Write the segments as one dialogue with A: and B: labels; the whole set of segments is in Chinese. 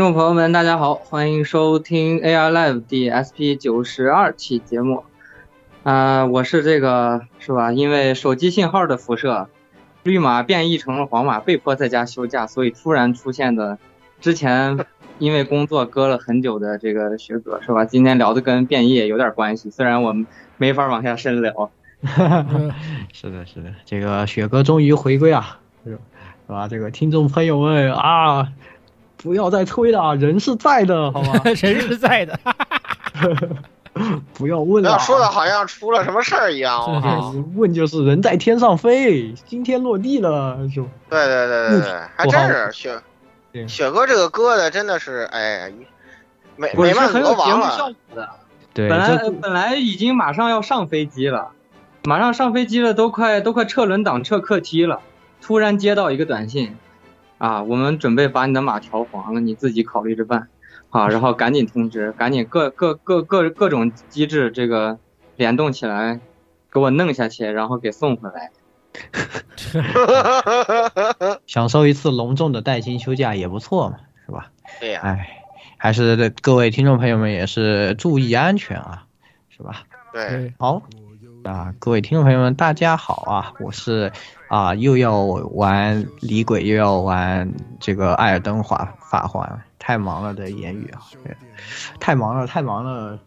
A: 众朋友们，大家好，欢迎收听 AR Live 第 SP 九十二期节目。啊、我是这个是吧？因为手机信号的辐射，绿码变异成了黄码，被迫在家休假，所以突然出现的。之前因为工作搁了很久的这个学哥是吧？今天聊的跟变异有点关系，虽然我们没法往下深聊。
B: 是的，是的，这个雪哥终于回归啊，是吧？这个听众朋友们啊，不要再催了，人是在的，好吗？
C: 人是在的，
B: 不要问了，
D: 要说的好像出了什么事儿一样。
B: 问就是人在天上飞，今天落地了，就？
D: 对对对对对，还真是雪雪哥这个歌的真的是，哎，美
A: 不是是
D: 美漫
A: 很有节目
D: 歌王了。
A: 效果的。
B: 对，
A: 本来本来已经马上要上飞机了，马上上飞机了，都快都快撤轮挡撤客梯了，突然接到一个短信，啊，我们准备把你的马调黄了，你自己考虑着办，啊，然后赶紧通知，赶紧各各各各各种机制这个联动起来，给我弄下去，然后给送回来。
B: 享受一次隆重的带薪休假也不错嘛，是吧？
D: 对呀，
B: 哎，还是各位听众朋友们也是注意安全啊，是吧？
D: 对，
B: 好啊，各位听众朋友们，大家好啊，我是啊，又要玩李鬼，又要玩这个艾尔登法法环，太忙了的言语啊，太忙了，太忙了，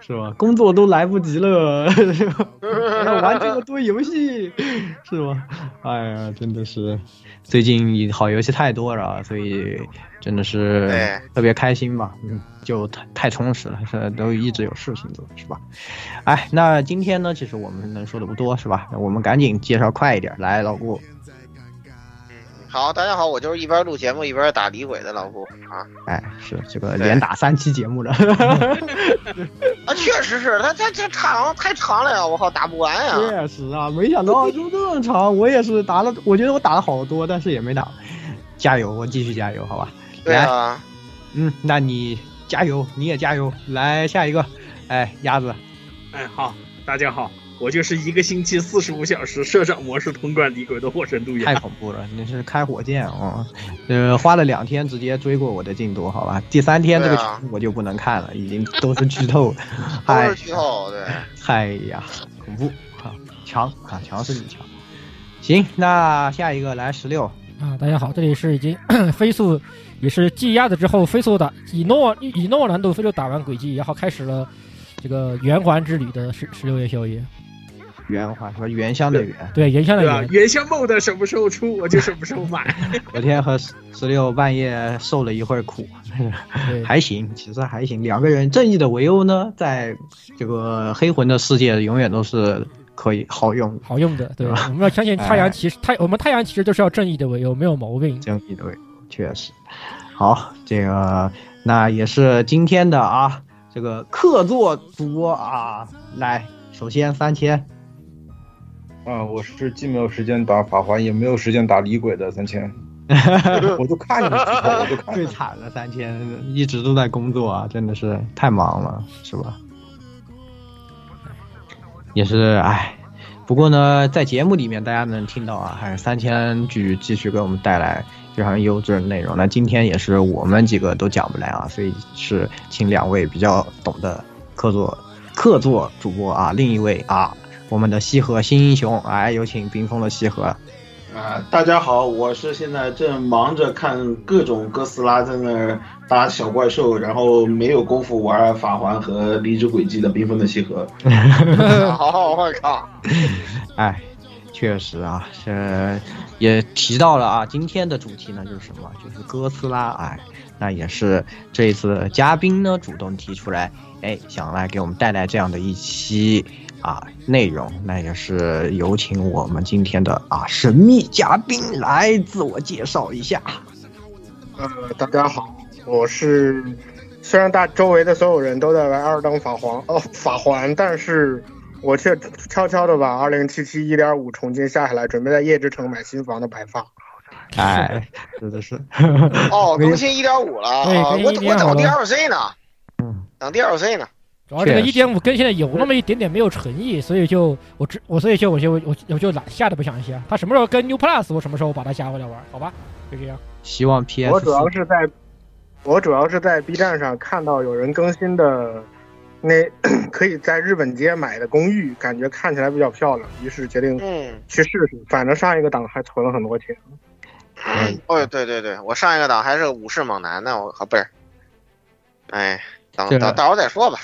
B: 是吧？工作都来不及了，是吧要玩这么多游戏，是吧？哎呀，真的是最近好游戏太多了，所以真的是特别开心吧，嗯，就太太充实了，是都一直有事情做，是吧？哎，那今天呢，其实我们能说的不多，是吧？我们赶紧介绍快一点，来，老顾，
D: 好，大家好，我就是一边录节目一边打李鬼的老顾啊
B: 哎，是这个连打三期节目了，
D: 啊，确实是他他这长太长了呀，我靠，打不完呀。
B: 确实啊，没想到就这么长，我也是打了，我觉得我打了好多，但是也没打，加油，我继续加油，好吧？
D: 对啊，
B: 嗯，那你加油，你也加油，来下一个，哎，鸭子，
E: 哎，好，大家好，我就是一个星期四十五小时社长模式通关李鬼的火神杜
B: 太。恐怖了，你是开火箭哦，呃，花了两天直接追过我的进度，好吧？第三天这个群我就不能看了，已经都是剧透，
D: 都
B: 哎
D: 是剧透，对。
B: 哎呀，恐怖啊，强啊，强是你强。行，那下一个来十六，
C: 啊，大家好，这里是已经 飞速，也是继鸭子之后飞速打以诺以诺难度飞速打完轨迹，然后开始了这个圆环之旅的十十六夜宵夜。
B: 原话说原香的原，
C: 对，原香的？原，
E: 原香 mode 什么时候出，我就什么时候买。
B: 昨天和十十六半夜受了一会儿苦，还行，其实还行。两个人正义的围殴呢，在这个黑魂的世界永远都是可以好用的，
C: 好用的。对，
B: 吧
C: 我们要相信太
B: 哎
C: 阳骑士，太我们太阳骑士就是要正义的围殴，没有毛病。
B: 正义的围殴确实好。这个那也是今天的啊这个客座主播啊，来，首先三千，
F: 啊，我是既没有时间打法环，也没有时间打李鬼的三千，我就看你我就看
B: 最惨了三千，一直都在工作啊，真的是太忙了，是吧？也是唉，不过呢，在节目里面大家能听到啊，还是三千继继续给我们带来非常优质的内容。那今天也是我们几个都讲不来啊，所以是请两位比较懂的客座客座主播啊，另一位啊，我们的西河新英雄，哎，有请冰封的西河。
G: 啊，大家好，我是现在正忙着看各种哥斯拉在那儿打小怪兽，然后没有功夫玩法环和离职轨迹的冰封的西河。
D: 好，我靠！
B: 哎，确实啊，是也提到了啊，今天的主题呢就是什么？就是哥斯拉。哎，那也是这一次嘉宾呢主动提出来，哎，想来给我们带来这样的一期啊内容。那也是有请我们今天的啊神秘嘉宾来自我介绍一下。
H: 呃，大家好，我是虽然大周围的所有人都在玩二等法皇哦法环，但是我却悄悄的把二零七七一点五重新下下来，准备在夜之城买新房的白发。
B: 哎，真的是
D: 哦，更新一点五了啊！我我等
C: 1.5了
D: DLC 呢，
B: 嗯，
D: 等 DLC 呢。
C: 主要这个一点五更新的有那么一点点没有诚意，所以就我只我所以就我就我我就懒下的不想下。他什么时候跟 New Plus，我什么时候把它加回来玩？好吧，就这样。
B: 希望 PS
H: 我主要是在，我主要是在 B 站上看到有人更新的那 可以在日本街买的公寓，感觉看起来比较漂亮，于是决定
D: 嗯，
H: 去试试。反正上一个档还存了很多钱。
D: 哦，对对对，我上一个档还是个武士猛男呢，我靠，不是，哎，等
B: 这
D: 等到时候再说吧，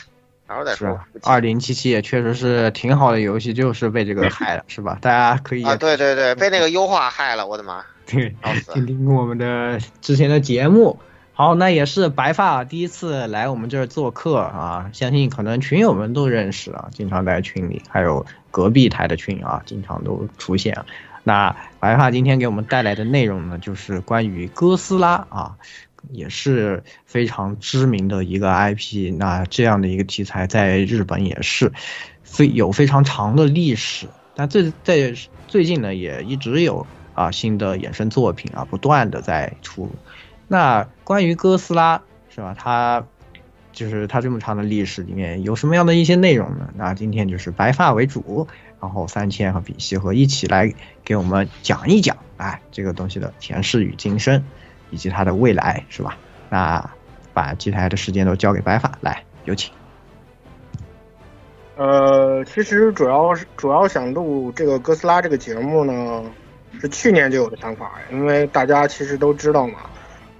D: 到时候再
B: 是
D: 说吧。
B: 二零七七也确实是挺好的游戏，就是被这个害了，是吧？大家可以
D: 啊，对对对，被那个优化害了，我的妈！
B: 对听听我们的之前的节目。好，那也是白发第一次来我们这儿做客啊，相信可能群友们都认识啊，经常在群里，还有隔壁台的群啊，经常都出现。那白发今天给我们带来的内容呢，就是关于哥斯拉啊，也是非常知名的一个 IP。那这样的一个题材在日本也是非有非常长的历史，但最在最近呢也一直有啊新的衍生作品啊不断的在出。那关于哥斯拉是吧？它就是它这么长的历史里面有什么样的一些内容呢？那今天就是白发为主，然后三千和比西和一起来给我们讲一讲，哎，这个东西的前世与今生，以及它的未来，是吧？那把机台的时间都交给白发，来有请。
H: 呃，其实主要是主要想录这个哥斯拉这个节目呢，是去年就有的想法，因为大家其实都知道嘛，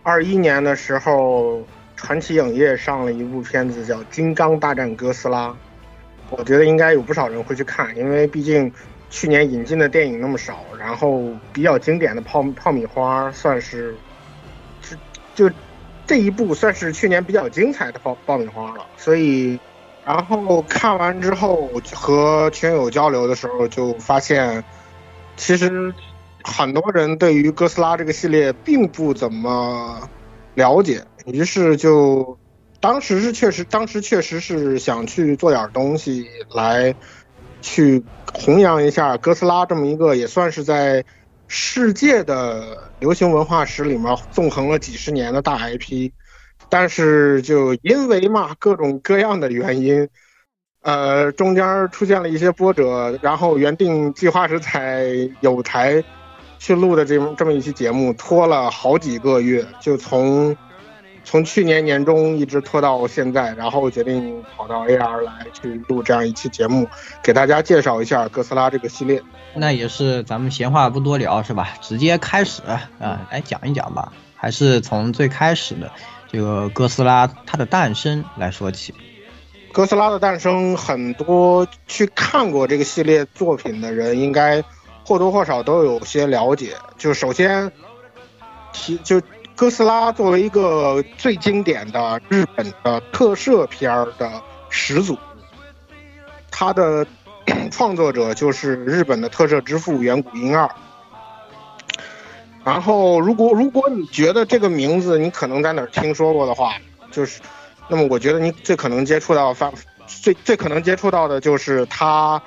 H: 二一年的时候，传奇影业上了一部片子叫《金刚大战哥斯拉》，我觉得应该有不少人会去看，因为毕竟去年引进的电影那么少，然后比较经典的泡泡米花算，是就这一部算是去年比较精彩的爆爆米花了，所以。然后看完之后和群友交流的时候，就发现，其实很多人对于哥斯拉这个系列并不怎么了解，于是就当时是确实，当时确实是想去做点东西来去弘扬一下哥斯拉这么一个也算是在世界的流行文化史里面纵横了几十年的大 IP。但是就因为嘛各种各样的原因，呃，中间出现了一些波折，然后原定计划是在有台去录的这么这么一期节目，拖了好几个月，就从从去年年中一直拖到现在，然后决定跑到 AR 来去录这样一期节目，给大家介绍一下哥斯拉这个系列。
B: 那也是咱们闲话不多聊是吧？直接开始啊，来讲一讲吧，还是从最开始的。这个哥斯拉它的诞生来说起，
H: 哥斯拉的诞生，很多去看过这个系列作品的人，应该或多或少都有些了解。就首先提，就哥斯拉作为一个最经典的日本的特摄片儿的始祖，它的 创作者就是日本的特摄之父远古英二。然后，如果如果你觉得这个名字你可能在哪儿听说过的话，就是那么我觉得你最可能接触到发最最可能接触到的就是他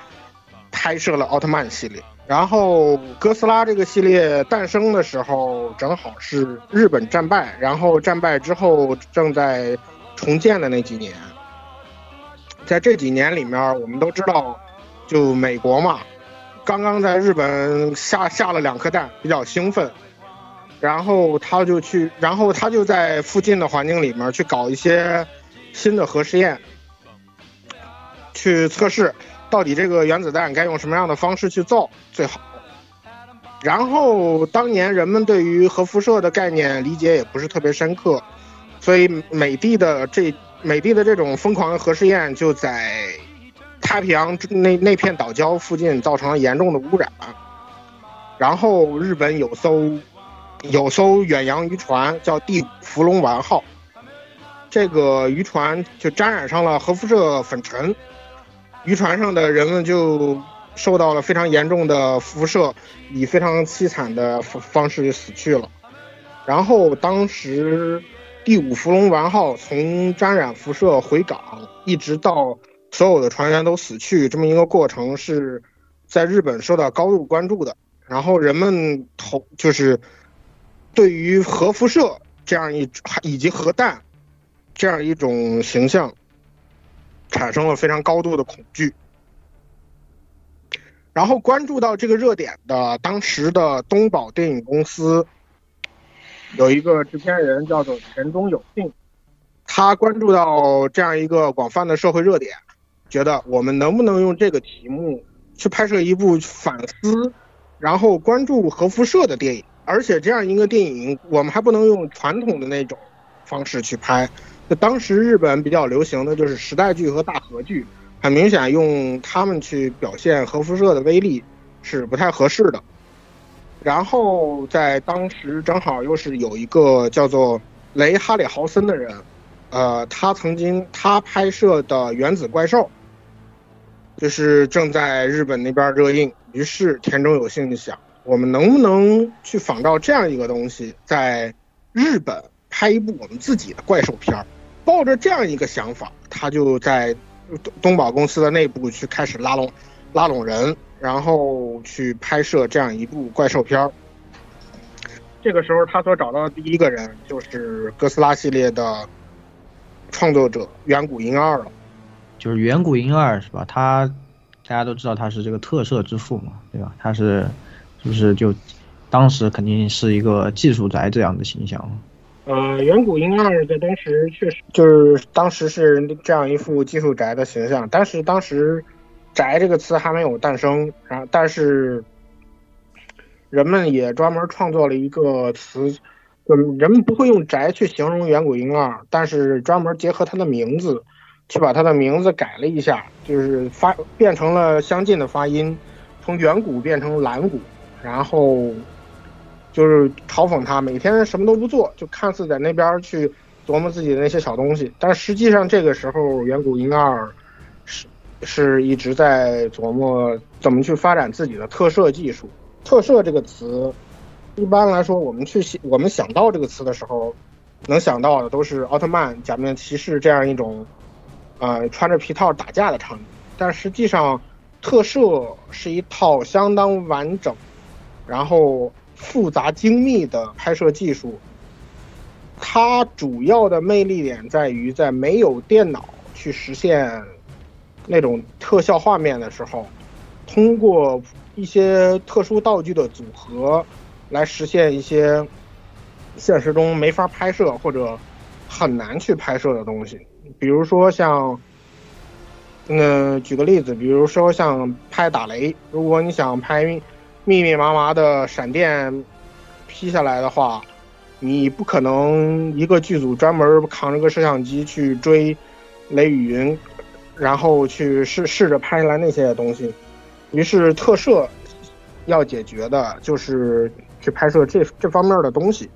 H: 拍摄了奥特曼系列。然后哥斯拉这个系列诞生的时候，正好是日本战败，然后战败之后正在重建的那几年。在这几年里面，我们都知道，就美国嘛，刚刚在日本下下了两颗蛋，比较兴奋，然后他就去，然后他就在附近的环境里面去搞一些新的核试验，去测试。到底这个原子弹该用什么样的方式去造最好？然后当年人们对于核辐射的概念理解也不是特别深刻，所以美帝的这美帝的这种疯狂的核试验就在太平洋那那片岛礁附近造成了严重的污染。然后日本有艘有艘远洋渔船叫第五福龙丸号，这个渔船就沾染上了核辐射粉尘。渔船上的人们就受到了非常严重的辐射，以非常凄惨的方式就死去了。然后当时第五福龙丸号从沾染辐射回港，一直到所有的船员都死去，这么一个过程是在日本受到高度关注的。然后人们投就是对于核辐射这样一以及核弹这样一种形象。产生了非常高度的恐惧，然后关注到这个热点的当时的东宝电影公司有一个制片人叫做田中有幸，他关注到这样一个广泛的社会热点，觉得我们能不能用这个题目去拍摄一部反思，然后关注核辐射的电影，而且这样一个电影我们还不能用传统的那种方式去拍。就当时日本比较流行的就是时代剧和大合剧，很明显用他们去表现核辐射的威力是不太合适的。然后在当时正好又是有一个叫做雷哈里豪森的人，呃，他曾经他拍摄的《原子怪兽》就是正在日本那边热映，于是田中有幸就想，我们能不能去仿照这样一个东西，在日本拍一部我们自己的怪兽片儿？抱着这样一个想法，他就在东东宝公司的内部去开始拉拢拉拢人，然后去拍摄这样一部怪兽片儿。这个时候，他所找到的第一个人就是哥斯拉系列的创作者远古婴二了。
B: 就是远古婴二是吧？他大家都知道他是这个特摄之父嘛，对吧？他是就是就当时肯定是一个技术宅这样的形象。
H: 呃，远古婴二在当时确实就是当时是这样一副技术宅的形象，但是当时“宅”这个词还没有诞生，然后但是人们也专门创作了一个词，就，人们不会用“宅”去形容远古婴二，但是专门结合他的名字，去把他的名字改了一下，就是发变成了相近的发音，从远古变成蓝古，然后。就是嘲讽他每天什么都不做，就看似在那边去琢磨自己的那些小东西，但实际上这个时候远古婴二是是一直在琢磨怎么去发展自己的特摄技术。特摄这个词，一般来说我们去想我们想到这个词的时候，能想到的都是奥特曼、假面骑士这样一种，呃，穿着皮套打架的场景。但实际上，特摄是一套相当完整，然后。复杂精密的拍摄技术，它主要的魅力点在于，在没有电脑去实现那种特效画面的时候，通过一些特殊道具的组合来实现一些现实中没法拍摄或者很难去拍摄的东西。比如说像，嗯，举个例子，比如说像拍打雷，如果你想拍。密密麻麻的闪电劈下来的话，你不可能一个剧组专门扛着个摄像机去追雷雨云，然后去试试着拍下来那些东西。于是特摄要解决的就是去拍摄这这方面的东西。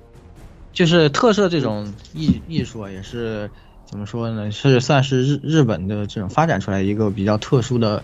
B: 就是特摄这种艺艺术啊，也是怎么说呢？是算是日日本的这种发展出来一个比较特殊的。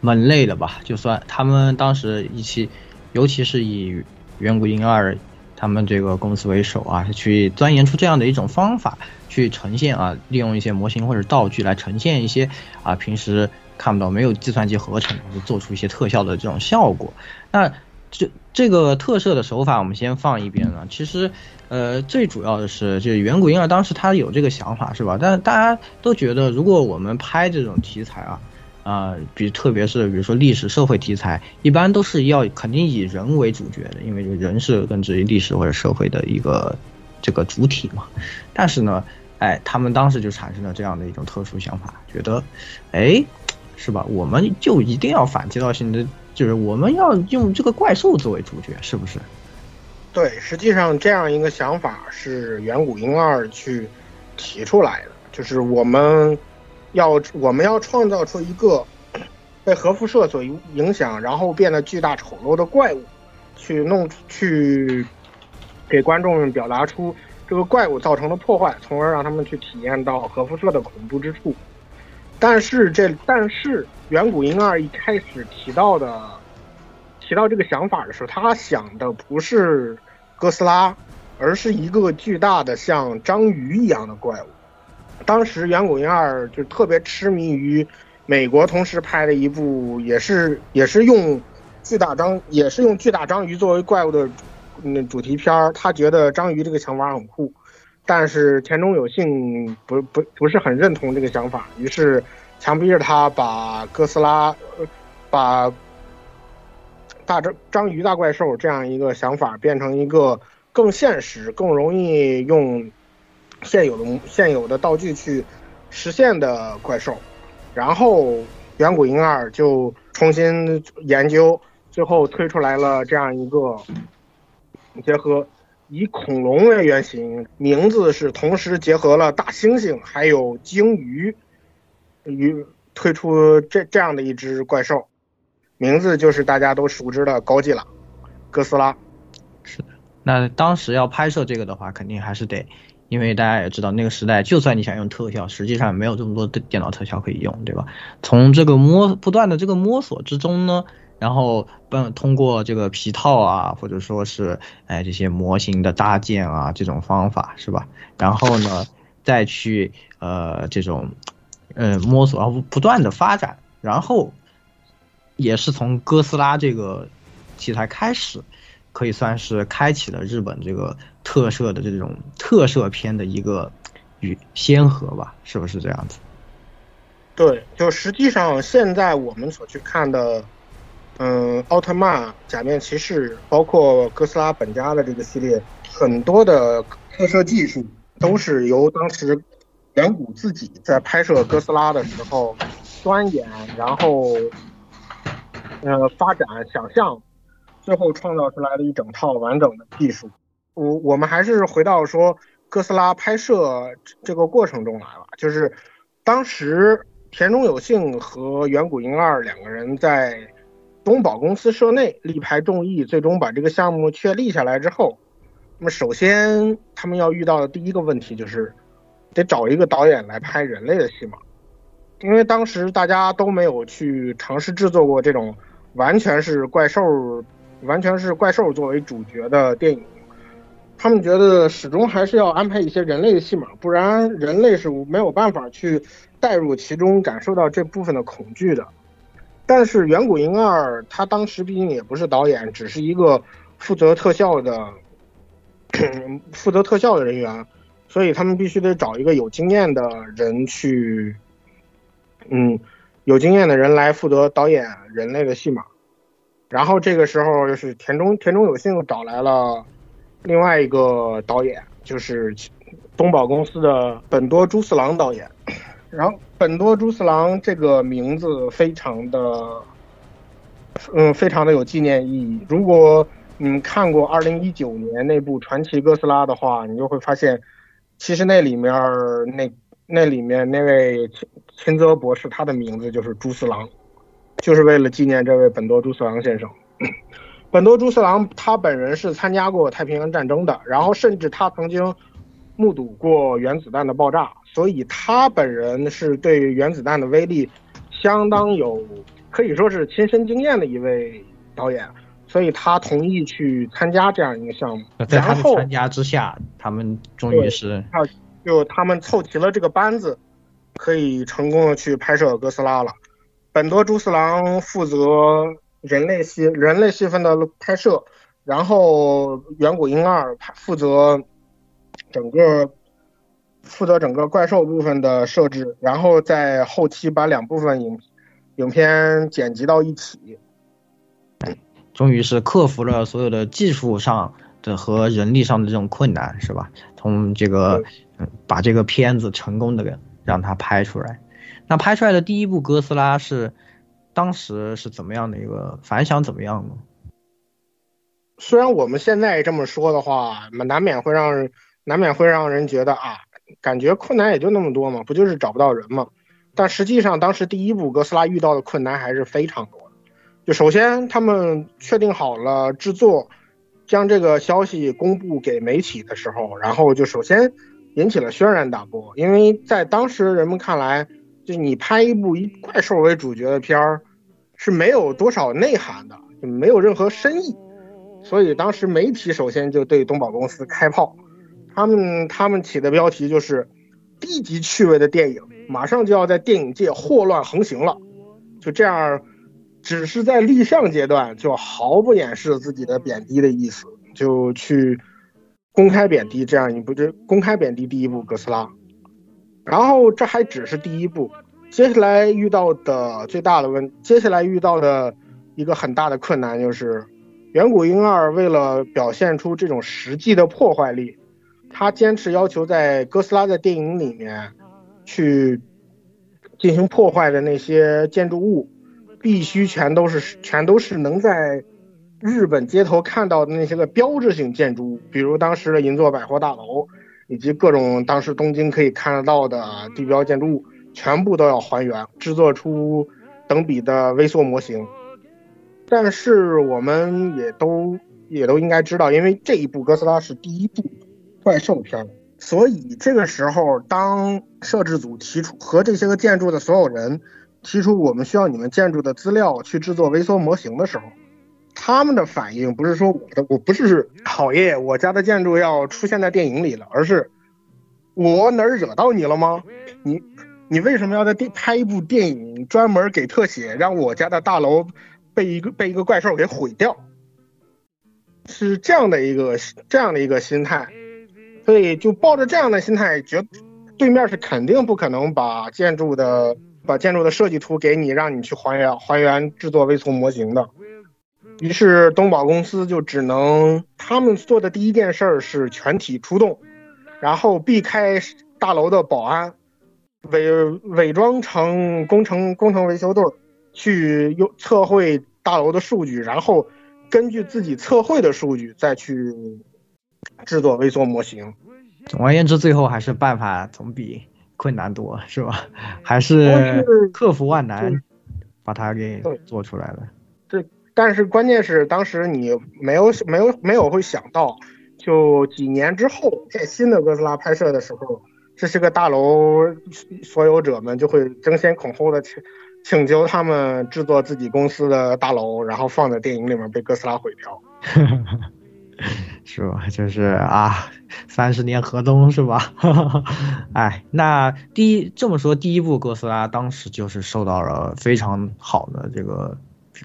B: 门类的吧，就算他们当时一起，尤其是以远古婴二，他们这个公司为首啊，去钻研出这样的一种方法，去呈现啊，利用一些模型或者道具来呈现一些啊平时看不到没有计算机合成，就做出一些特效的这种效果。那这这个特摄的手法，我们先放一边了。其实，呃，最主要的是，就是远古婴儿当时他有这个想法，是吧？但大家都觉得，如果我们拍这种题材啊，啊，比特别是比如说历史社会题材，一般都是要肯定以人为主角的，因为人是根植于历史或者社会的一个这个主体嘛。但是呢，哎，他们当时就产生了这样的一种特殊想法，觉得，哎，是吧？我们就一定要反其道行之。就是我们要用这个怪兽作为主角，是不是？
H: 对，实际上这样一个想法是远古婴二去提出来的，就是我们要我们要创造出一个 被核辐射所影影响，然后变得巨大丑陋的怪物，去弄去给观众们表达出这个怪物造成的破坏，从而让他们去体验到核辐射的恐怖之处。但是这但是。远古婴儿一开始提到的，提到这个想法的时候，他想的不是哥斯拉，而是一个巨大的像章鱼一样的怪物。当时远古婴儿就特别痴迷于美国同时拍的一部，也是也是用巨大章也是用巨大章鱼作为怪物的那主题片儿。他觉得章鱼这个想法很酷，但是田中有幸不不不是很认同这个想法，于是。强逼着他把哥斯拉，把大章章鱼大怪兽这样一个想法变成一个更现实、更容易用现有的现有的道具去实现的怪兽。然后远古婴二就重新研究，最后推出来了这样一个结合以恐龙为原型，名字是同时结合了大猩猩还有鲸鱼。于推出这这样的一只怪兽，名字就是大家都熟知的高吉拉，哥斯拉。
B: 是的，那当时要拍摄这个的话，肯定还是得，因为大家也知道那个时代，就算你想用特效，实际上没有这么多的电脑特效可以用，对吧？从这个摸不断的这个摸索之中呢，然后不通过这个皮套啊，或者说是哎这些模型的搭建啊这种方法是吧？然后呢，再去呃这种。呃，摸索，然后不断的发展，然后也是从哥斯拉这个题材开始，可以算是开启了日本这个特摄的这种特摄片的一个与先河吧，是不是这样子？
H: 对，就实际上现在我们所去看的，嗯，奥特曼、假面骑士，包括哥斯拉本家的这个系列，很多的特摄技术都是由当时。远古自己在拍摄哥斯拉的时候钻研，然后呃发展想象，最后创造出来的一整套完整的技术。我我们还是回到说哥斯拉拍摄这个过程中来了，就是当时田中有幸和远古英二两个人在东宝公司社内力排众议，最终把这个项目确立下来之后，那么首先他们要遇到的第一个问题就是。得找一个导演来拍人类的戏码，因为当时大家都没有去尝试制作过这种完全是怪兽、完全是怪兽作为主角的电影。他们觉得始终还是要安排一些人类的戏码，不然人类是没有办法去带入其中，感受到这部分的恐惧的。但是远古婴二他当时毕竟也不是导演，只是一个负责特效的 负责特效的人员。所以他们必须得找一个有经验的人去，嗯，有经验的人来负责导演人类的戏码。然后这个时候就是田中田中有幸找来了另外一个导演，就是东宝公司的本多朱四郎导演。然后本多朱四郎这个名字非常的，嗯，非常的有纪念意义。如果你看过二零一九年那部传奇哥斯拉的话，你就会发现。其实那里面那那里面那位秦秦泽博士，他的名字就是朱四郎，就是为了纪念这位本多朱四郎先生。本多朱四郎他本人是参加过太平洋战争的，然后甚至他曾经目睹过原子弹的爆炸，所以他本人是对原子弹的威力相当有可以说是亲身经验的一位导演。所以他同意去参加这样一个项目。
B: 在他的参加之下，他们终于是
H: 他就他们凑齐了这个班子，可以成功的去拍摄哥斯拉了。本多朱四郎负责人类戏人类戏份的拍摄，然后远古婴二负责整个负责整个怪兽部分的设置，然后在后期把两部分影影片剪辑到一起。
B: 终于是克服了所有的技术上的和人力上的这种困难，是吧？从这个嗯，把这个片子成功的让它拍出来。那拍出来的第一部哥斯拉是当时是怎么样的一个反响？怎么样呢？
H: 虽然我们现在这么说的话，难免会让难免会让人觉得啊，感觉困难也就那么多嘛，不就是找不到人嘛？但实际上，当时第一部哥斯拉遇到的困难还是非常多的。就首先，他们确定好了制作，将这个消息公布给媒体的时候，然后就首先引起了轩然大波，因为在当时人们看来，就你拍一部以怪兽为主角的片儿，是没有多少内涵的，就没有任何深意。所以当时媒体首先就对东宝公司开炮，他们他们起的标题就是低级趣味的电影，马上就要在电影界祸乱横行了。就这样，只是在立项阶段就毫不掩饰自己的贬低的意思，就去公开贬低这样一部就公开贬低第一部哥斯拉。然后这还只是第一步，接下来遇到的最大的问，接下来遇到的一个很大的困难就是。远古婴二为了表现出这种实际的破坏力，他坚持要求在哥斯拉的电影里面去进行破坏的那些建筑物，必须全都是全都是能在日本街头看到的那些个标志性建筑物，比如当时的银座百货大楼，以及各种当时东京可以看得到的地标建筑物，全部都要还原，制作出等比的微缩模型。但是我们也都也都应该知道，因为这一部哥斯拉是第一部怪兽片，所以这个时候当摄制组提出和这些个建筑的所有人提出我们需要你们建筑的资料去制作微缩模型的时候，他们的反应不是说我的我不是讨厌我家的建筑要出现在电影里了，而是我哪儿惹到你了吗？你你为什么要在电拍一部电影专门给特写，让我家的大楼？被一个被一个怪兽给毁掉，是这样的一个这样的一个心态，所以就抱着这样的心态，觉对面是肯定不可能把建筑的把建筑的设计图给你，让你去还原还原制作微缩模型的。于是东宝公司就只能他们做的第一件事儿是全体出动，然后避开大楼的保安，伪伪装成工程工程维修队。去又测绘大楼的数据，然后根据自己测绘的数据再去制作微缩模型。
B: 总而言之，最后还是办法总比困难多，是吧？还是克服万难把它给做出来了。
H: 但是关键是当时你没有没有没有会想到，就几年之后，在新的哥斯拉拍摄的时候，这是个大楼所有者们就会争先恐后的去。请求他们制作自己公司的大楼，然后放在电影里面被哥斯拉毁掉，
B: 是吧？就是啊，三十年河东是吧？哎，那第一这么说，第一部哥斯拉当时就是受到了非常好的这个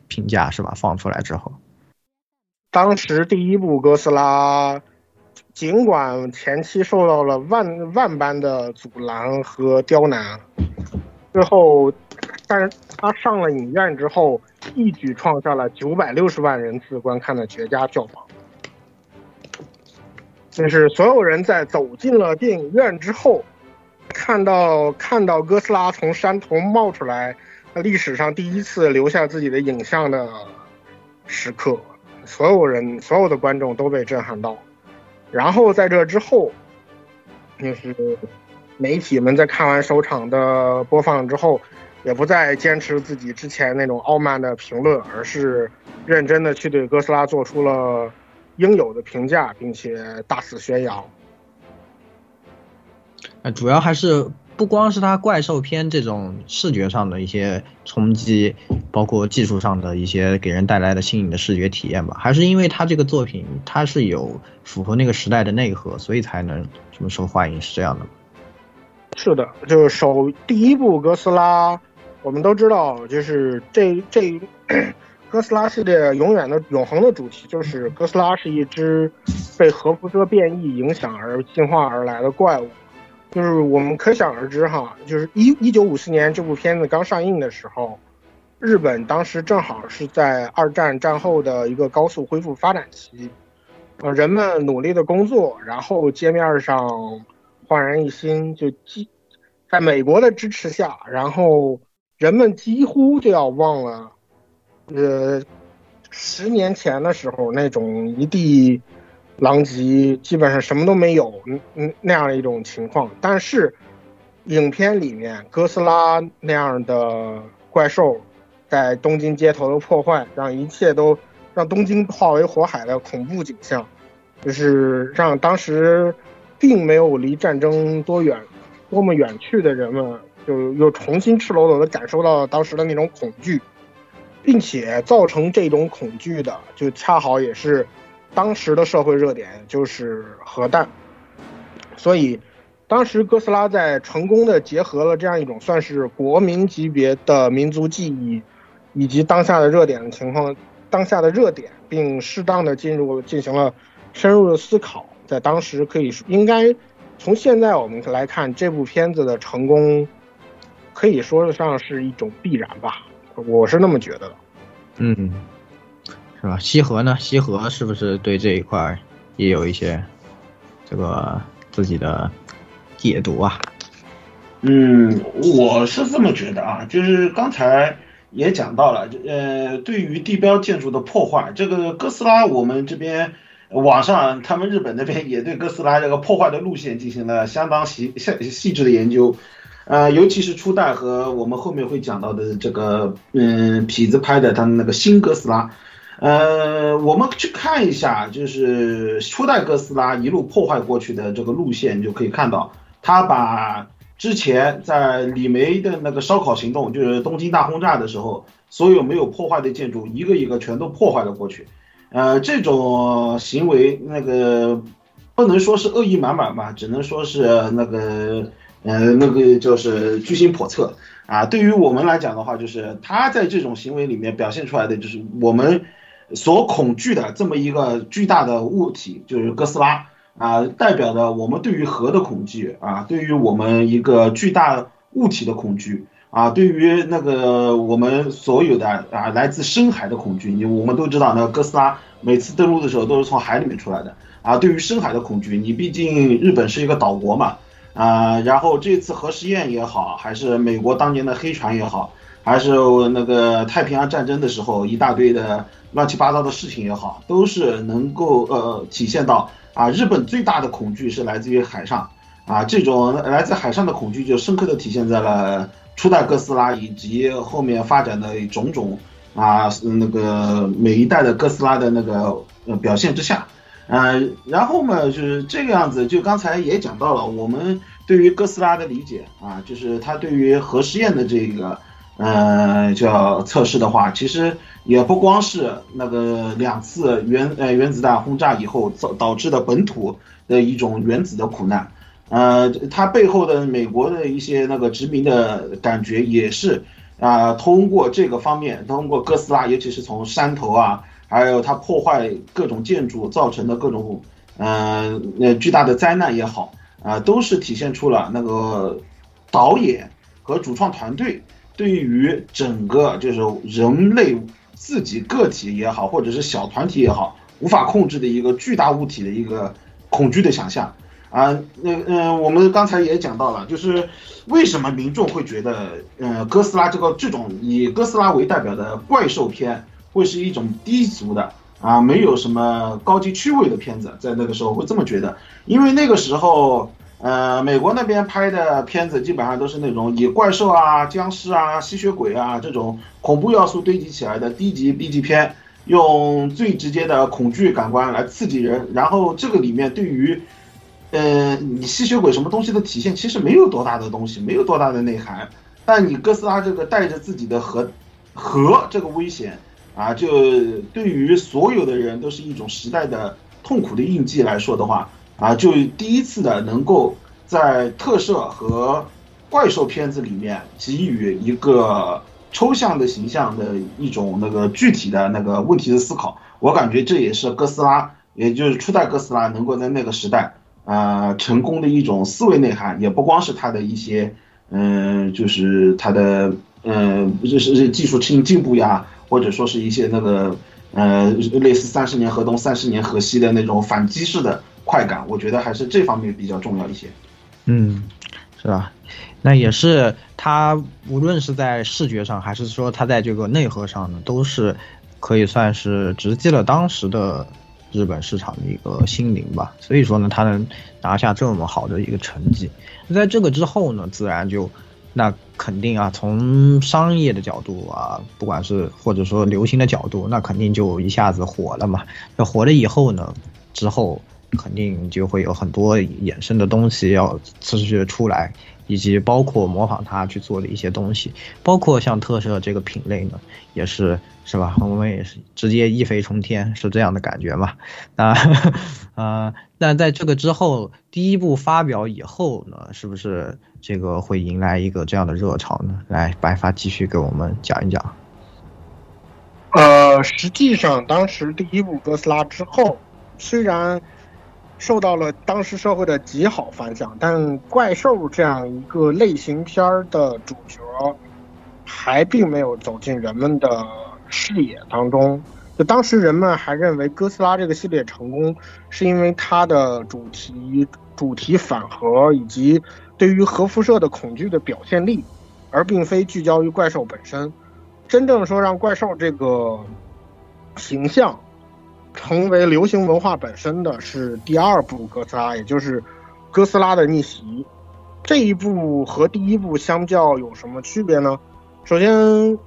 B: 评价，是吧？放出来之后，
H: 当时第一部哥斯拉，尽管前期受到了万万般的阻拦和刁难，最后。但是他上了影院之后，一举创下了九百六十万人次观看的绝佳票房。就是所有人在走进了电影院之后，看到看到哥斯拉从山头冒出来，历史上第一次留下自己的影像的时刻，所有人所有的观众都被震撼到。然后在这之后，就是媒体们在看完首场的播放之后。也不再坚持自己之前那种傲慢的评论，而是认真的去对哥斯拉做出了应有的评价，并且大肆宣扬。
B: 主要还是不光是它怪兽片这种视觉上的一些冲击，包括技术上的一些给人带来的新颖的视觉体验吧，还是因为它这个作品它是有符合那个时代的内核，所以才能这么受欢迎，是这样的？
H: 是的，就是首第一部哥斯拉，我们都知道，就是这这哥斯拉系列永远的永恒的主题就是哥斯拉是一只被核辐射变异影响而进化而来的怪物。就是我们可想而知哈，就是一一九五四年这部片子刚上映的时候，日本当时正好是在二战战后的一个高速恢复发展期，呃，人们努力的工作，然后街面上焕然一新，就几在美国的支持下，然后人们几乎就要忘了，呃，十年前的时候那种一地。狼藉，基本上什么都没有，嗯嗯那样的一种情况。但是，影片里面哥斯拉那样的怪兽，在东京街头的破坏，让一切都让东京化为火海的恐怖景象，就是让当时并没有离战争多远、多么远去的人们，就又重新赤裸裸的感受到当时的那种恐惧，并且造成这种恐惧的，就恰好也是。当时的社会热点就是核弹，所以当时哥斯拉在成功的结合了这样一种算是国民级别的民族记忆，以及当下的热点的情况，当下的热点，并适当的进入进行了深入的思考，在当时可以说应该从现在我们来看这部片子的成功，可以说得上是一种必然吧，我是那么觉得的。
B: 嗯。是吧？西河呢？西河是不是对这一块也有一些这个自己的解读啊？
G: 嗯，我是这么觉得啊，就是刚才也讲到了，呃，对于地标建筑的破坏，这个哥斯拉，我们这边网上他们日本那边也对哥斯拉这个破坏的路线进行了相当细细细致的研究，呃，尤其是初代和我们后面会讲到的这个，嗯，痞子拍的他们那个新哥斯拉。呃，我们去看一下，就是初代哥斯拉一路破坏过去的这个路线，就可以看到，他把之前在李梅的那个烧烤行动，就是东京大轰炸的时候，所有没有破坏的建筑，一个一个全都破坏了过去。呃，这种行为，那个不能说是恶意满满吧，只能说是那个，呃，那个就是居心叵测啊。对于我们来讲的话，就是他在这种行为里面表现出来的，就是我们。所恐惧的这么一个巨大的物体，就是哥斯拉啊，代表着我们对于核的恐惧啊，对于我们一个巨大物体的恐惧啊，对于那个我们所有的啊来自深海的恐惧。你我们都知道，那哥斯拉每次登陆的时候都是从海里面出来的啊。对于深海的恐惧，你毕竟日本是一个岛国嘛啊，然后这次核试验也好，还是美国当年的黑船也好，还是那个太平洋战争的时候一大堆的。乱七八糟的事情也好，都是能够呃体现到啊，日本最大的恐惧是来自于海上啊，这种来自海上的恐惧就深刻的体现在了初代哥斯拉以及后面发展的种种啊那个每一代的哥斯拉的那个表现之下，嗯，然后嘛就是这个样子，就刚才也讲到了，我们对于哥斯拉的理解啊，就是他对于核试验的这个。嗯，叫测试的话，其实也不光是那个两次原呃原子弹轰炸以后导导致的本土的一种原子的苦难，呃，它背后的美国的一些那个殖民的感觉也是啊，通过这个方面，通过哥斯拉，尤其是从山头啊，还有它破坏各种建筑造成的各种嗯呃巨大的灾难也好啊，都是体现出了那个导演和主创团队。对于整个就是人类自己个体也好，或者是小团体也好，无法控制的一个巨大物体的一个恐惧的想象啊，那嗯，我们刚才也讲到了，就是为什么民众会觉得，呃，哥斯拉这个这种以哥斯拉为代表的怪兽片会是一种低俗的啊，没有什么高级趣味的片子，在那个时候会这么觉得，因为那个时候。呃，美国那边拍的片子基本上都是那种以怪兽啊、僵尸啊、吸血鬼啊这种恐怖要素堆积起来的低级 B 级片，用最直接的恐惧感官来刺激人。然后这个里面对于，呃，你吸血鬼什么东西的体现其实没有多大的东西，没有多大的内涵。但你哥斯拉这个带着自己的核核这个危险啊，就对于所有的人都是一种时代的痛苦的印记来说的话啊，就第一次的能够在特摄和怪兽片子里面给予一个抽象的形象的一种那个具体的那个问题的思考。我感觉这也是哥斯拉，也就是初代哥斯拉能够在那个时代啊成功的一种思维内涵，也不光是它的一些。嗯，就是它的，嗯，就是技术进进步呀，或者说是一些那个，呃，类似三十年河东三十年河西的那种反击式的快感，我觉得还是这方面比较重要一些。
B: 嗯，是吧？那也是它，无论是在视觉上，还是说它在这个内核上呢，都是可以算是直击了当时的日本市场的一个心灵吧。所以说呢，它能拿下这么好的一个成绩。在这个之后呢，自然就，那肯定啊，从商业的角度啊，不管是或者说流行的角度，那肯定就一下子火了嘛。那火了以后呢，之后肯定就会有很多衍生的东西要持续的出来，以及包括模仿它去做的一些东西，包括像特摄这个品类呢，也是是吧？我们也是直接一飞冲天，是这样的感觉嘛？啊，啊。那在这个之后，第一部发表以后呢，是不是这个会迎来一个这样的热潮呢？来，白发继续给我们讲一讲。
H: 呃，实际上当时第一部哥斯拉之后，虽然受到了当时社会的极好反响，但怪兽这样一个类型片儿的主角，还并没有走进人们的视野当中。就当时人们还认为哥斯拉这个系列成功，是因为它的主题主题反核以及对于核辐射的恐惧的表现力，而并非聚焦于怪兽本身。真正说让怪兽这个形象成为流行文化本身的是第二部哥斯拉，也就是哥斯拉的逆袭。这一部和第一部相较有什么区别呢？首先。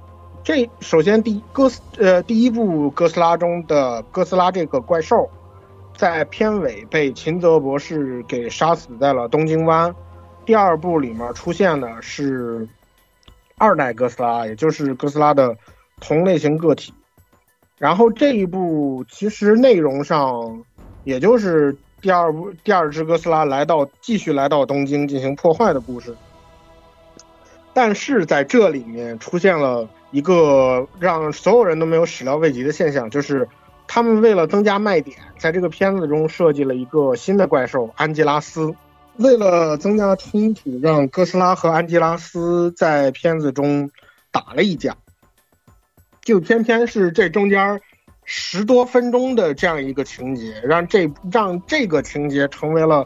H: 这首先，第哥斯呃第一部哥斯拉中的哥斯拉这个怪兽，在片尾被秦泽博士给杀死在了东京湾。第二部里面出现的是二代哥斯拉，也就是哥斯拉的同类型个体。然后这一部其实内容上，也就是第二部第二只哥斯拉来到继续来到东京进行破坏的故事。但是在这里面出现了。一个让所有人都没有始料未及的现象，就是他们为了增加卖点，在这个片子中设计了一个新的怪兽安吉拉斯。为了增加冲突，让哥斯拉和安吉拉斯在片子中打了一架。就偏偏是这中间十多分钟的这样一个情节，让这让这个情节成为了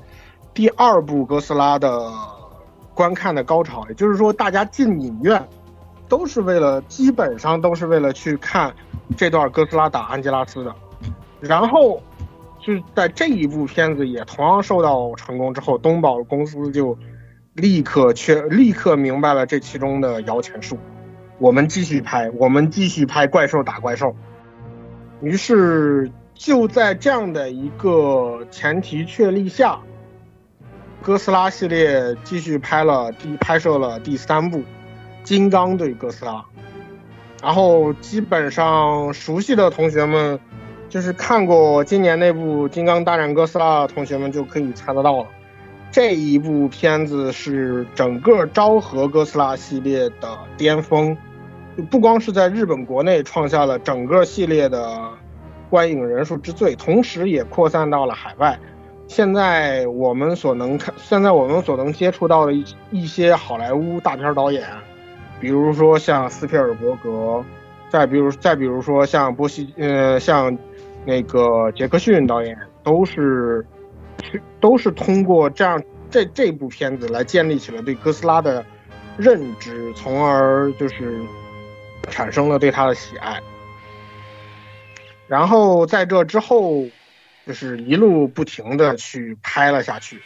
H: 第二部哥斯拉的观看的高潮。也就是说，大家进影院。都是为了，基本上都是为了去看这段哥斯拉打安吉拉斯的。然后，是在这一部片子也同样受到成功之后，东宝公司就立刻确立刻明白了这其中的摇钱树。我们继续拍，我们继续拍怪兽打怪兽。于是就在这样的一个前提确立下，哥斯拉系列继续拍了第拍摄了第三部。金刚对哥斯拉，然后基本上熟悉的同学们，就是看过今年那部《金刚大战哥斯拉》的同学们就可以猜得到了。这一部片子是整个昭和哥斯拉系列的巅峰，不光是在日本国内创下了整个系列的观影人数之最，同时也扩散到了海外。现在我们所能看，现在我们所能接触到的一一些好莱坞大片导演。比如说像斯皮尔伯格，再比如再比如说像波西，呃，像那个杰克逊导演，都是都是通过这样这这部片子来建立起了对哥斯拉的认知，从而就是产生了对他的喜爱。然后在这之后，就是一路不停的去拍了下去。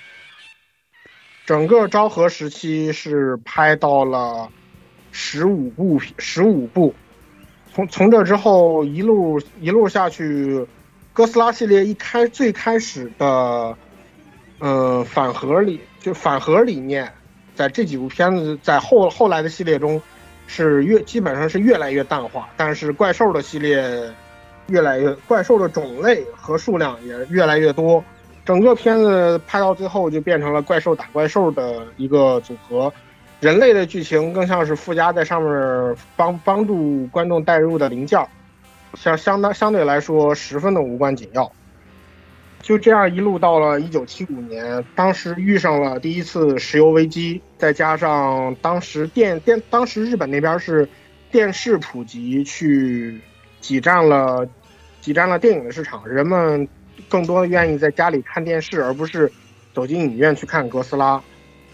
H: 整个昭和时期是拍到了。十五部，十五部，从从这之后一路一路下去，哥斯拉系列一开最开始的呃，反核理就反核理念，在这几部片子在后后来的系列中是越基本上是越来越淡化，但是怪兽的系列越来越怪兽的种类和数量也越来越多，整个片子拍到最后就变成了怪兽打怪兽的一个组合，人类的剧情更像是附加在上面帮帮助观众带入的零件，相相当相对来说十分的无关紧要。就这样一路到了一九七五年，当时遇上了第一次石油危机，再加上当时电电当时日本那边是电视普及，去挤占了挤占了电影的市场，人们更多的愿意在家里看电视，而不是走进影院去看哥斯拉。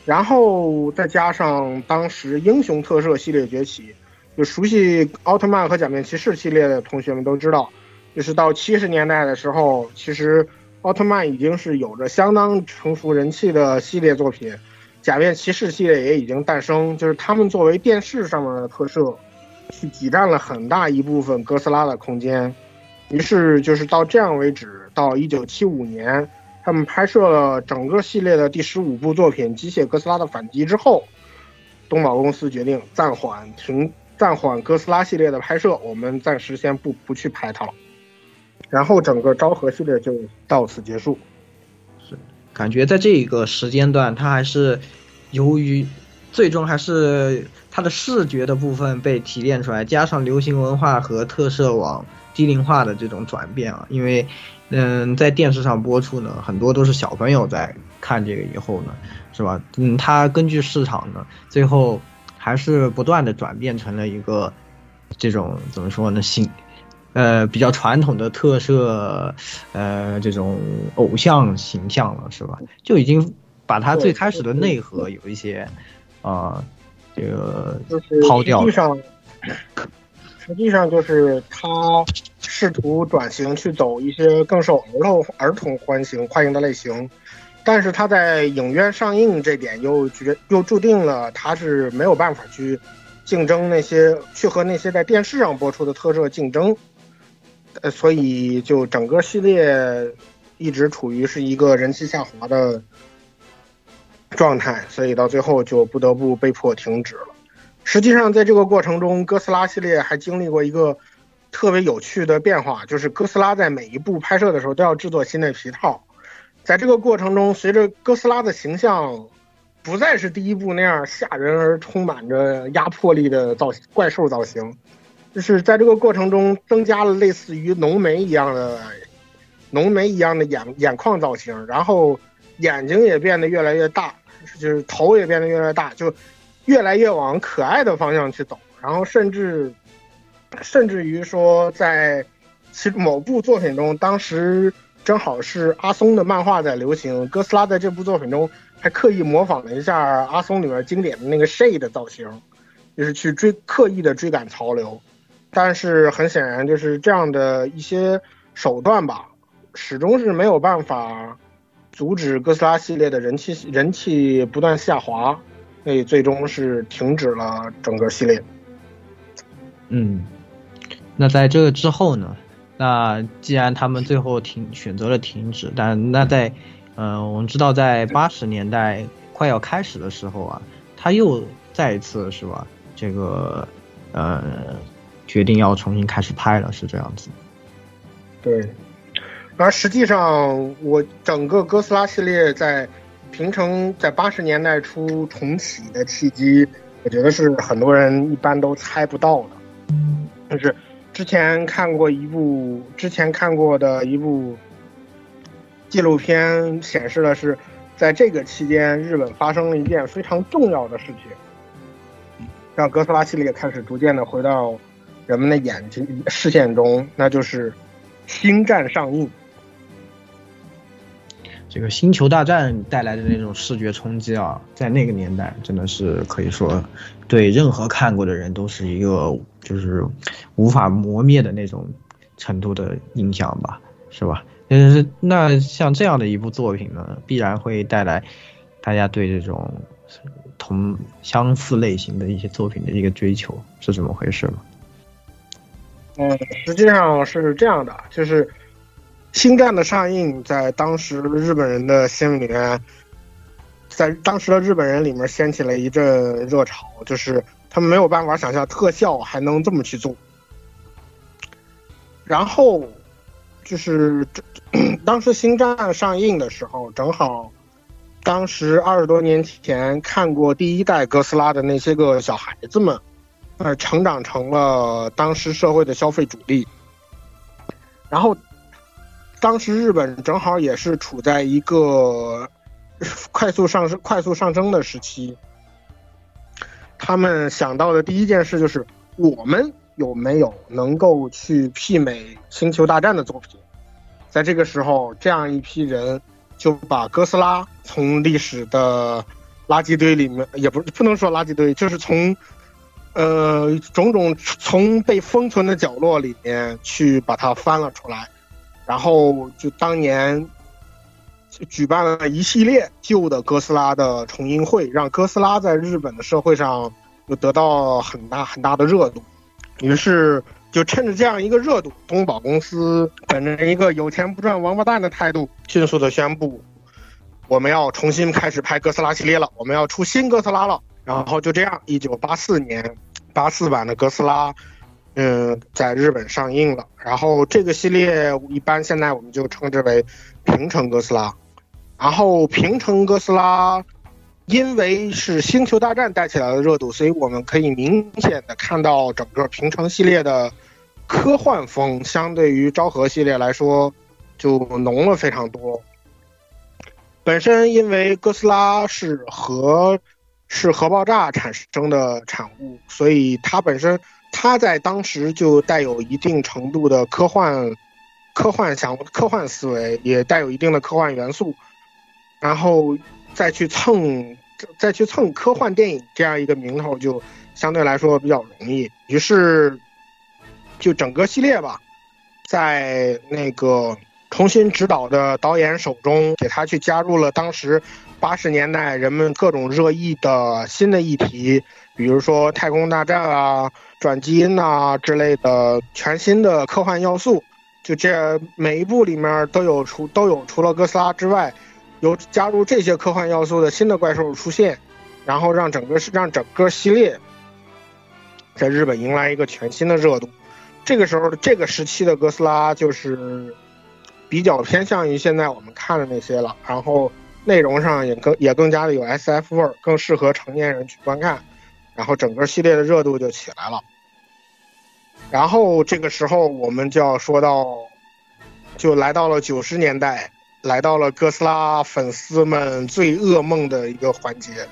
H: 然后再加上当时英雄特摄系列崛起，就熟悉奥特曼和假面骑士系列的同学们都知道，就是到七十年代的时候，其实。奥特曼已经是有着相当成熟人气的系列作品，假面骑士系列也已经诞生。就是他们作为电视上面的特摄，去挤占了很大一部分哥斯拉的空间。于是就是到这样为止，到一九七五年，他们拍摄了整个系列的第十五部作品《机械哥斯拉的反击》之后，东宝公司决定暂缓停暂缓哥斯拉系列的拍摄，我们暂时先不不去拍它了。然后整个昭和系列就到此结束。
B: 是，感觉在这一个时间段，它还是由于最终还是它的视觉的部分被提炼出来，加上流行文化和特色往低龄化的这种转变啊。因为，嗯，在电视上播出呢，很多都是小朋友在看这个以后呢，是吧？嗯，它根据市场呢，最后还是不断的转变成了一个这种怎么说呢？新。呃，比较传统的特色，呃，这种偶像形象了，是吧？就已经把它最开始的内核有一些，啊，这个抛掉。
H: 实际上，实际上就是他试图转型去走一些更受儿童儿童欢迎欢迎的类型，但是他在影院上映这点又决又注定了他是没有办法去竞争那些去和那些在电视上播出的特摄竞争。呃，所以就整个系列一直处于是一个人气下滑的状态，所以到最后就不得不被迫停止了。实际上，在这个过程中，哥斯拉系列还经历过一个特别有趣的变化，就是哥斯拉在每一部拍摄的时候都要制作新的皮套。在这个过程中，随着哥斯拉的形象不再是第一部那样吓人而充满着压迫力的造型怪兽造型。就是在这个过程中增加了类似于浓眉一样的浓眉一样的眼眼眶造型，然后眼睛也变得越来越大，就是头也变得越来越大，就越来越往可爱的方向去走。然后甚至甚至于说，在其某部作品中，当时正好是阿松的漫画在流行，哥斯拉在这部作品中还刻意模仿了一下阿松里面经典的那个 shade 造型，就是去追刻意的追赶潮流。但是很显然，就是这样的一些手段吧，始终是没有办法阻止哥斯拉系列的人气人气不断下滑，所以最终是停止了整个系列。
B: 嗯，那在这个之后呢？那既然他们最后停选择了停止，但那在，呃，我们知道在八十年代快要开始的时候啊，他又再一次是吧？这个，呃。决定要重新开始拍了，是这样子。
H: 对，而实际上，我整个哥斯拉系列在平成在八十年代初重启的契机，我觉得是很多人一般都猜不到的。就是之前看过一部，之前看过的一部纪录片显示的是，在这个期间，日本发生了一件非常重要的事情，让哥斯拉系列开始逐渐的回到。人们的眼睛视线中，那就是《星战》上映。
B: 这个《星球大战》带来的那种视觉冲击啊，在那个年代真的是可以说，对任何看过的人都是一个就是无法磨灭的那种程度的印象吧，是吧？嗯，那像这样的一部作品呢，必然会带来大家对这种同相似类型的一些作品的一个追求，是怎么回事吗？
H: 嗯，实际上是这样的，就是星战的上映在当时日本人的心里面，在当时的日本人里面掀起了一阵热潮，就是他们没有办法想象特效还能这么去做。然后就是当时星战上映的时候，正好当时二十多年前看过第一代哥斯拉的那些个小孩子们，呃，成长成了当时社会的消费主力。然后，当时日本正好也是处在一个快速上升、快速上升的时期。他们想到的第一件事就是，我们有没有能够去媲美《星球大战》的作品？在这个时候，这样一批人就把哥斯拉从历史的垃圾堆里面，也不不能说垃圾堆，就是从呃种种从被封存的角落里面去把它翻了出来，然后就当年举办了一系列旧的哥斯拉的重映会，让哥斯拉在日本的社会上又得到很大很大的热度。于是就趁着这样一个热度，东宝公司本着一个有钱不赚王八蛋的态度，迅速的宣布，我们要重新开始拍哥斯拉系列了，我们要出新哥斯拉了。然后就这样，一九八四年，八四版的哥斯拉，嗯，在日本上映了。然后这个系列一般现在我们就称之为平成哥斯拉。然后平成哥斯拉，因为是星球大战带起来的热度，所以我们可以明显的看到整个平成系列的科幻风，相对于昭和系列来说，就浓了非常多。本身因为哥斯拉是和是核爆炸产生的产物，所以它本身它在当时就带有一定程度的科幻科幻想科幻思维，也带有一定的科幻元素。然后再去蹭，再去蹭科幻电影这样一个名头，就相对来说比较容易。于是，就整个系列吧，在那个重新指导的导演手中，给他去加入了当时八十年代人们各种热议的新的议题，比如说太空大战啊、转基因啊之类的全新的科幻要素。就这每一部里面都有除都有除了哥斯拉之外。有加入这些科幻要素的新的怪兽出现，然后让整个让整个系列在日本迎来一个全新的热度。这个时候这个时期的哥斯拉就是比较偏向于现在我们看的那些了，然后内容上也更也更加的有 SF 味儿，更适合成年人去观看，然后整个系列的热度就起来了。然后这个时候我们就要说到，就来到了九十年代。来到了哥斯拉粉丝们最噩梦的一个环节，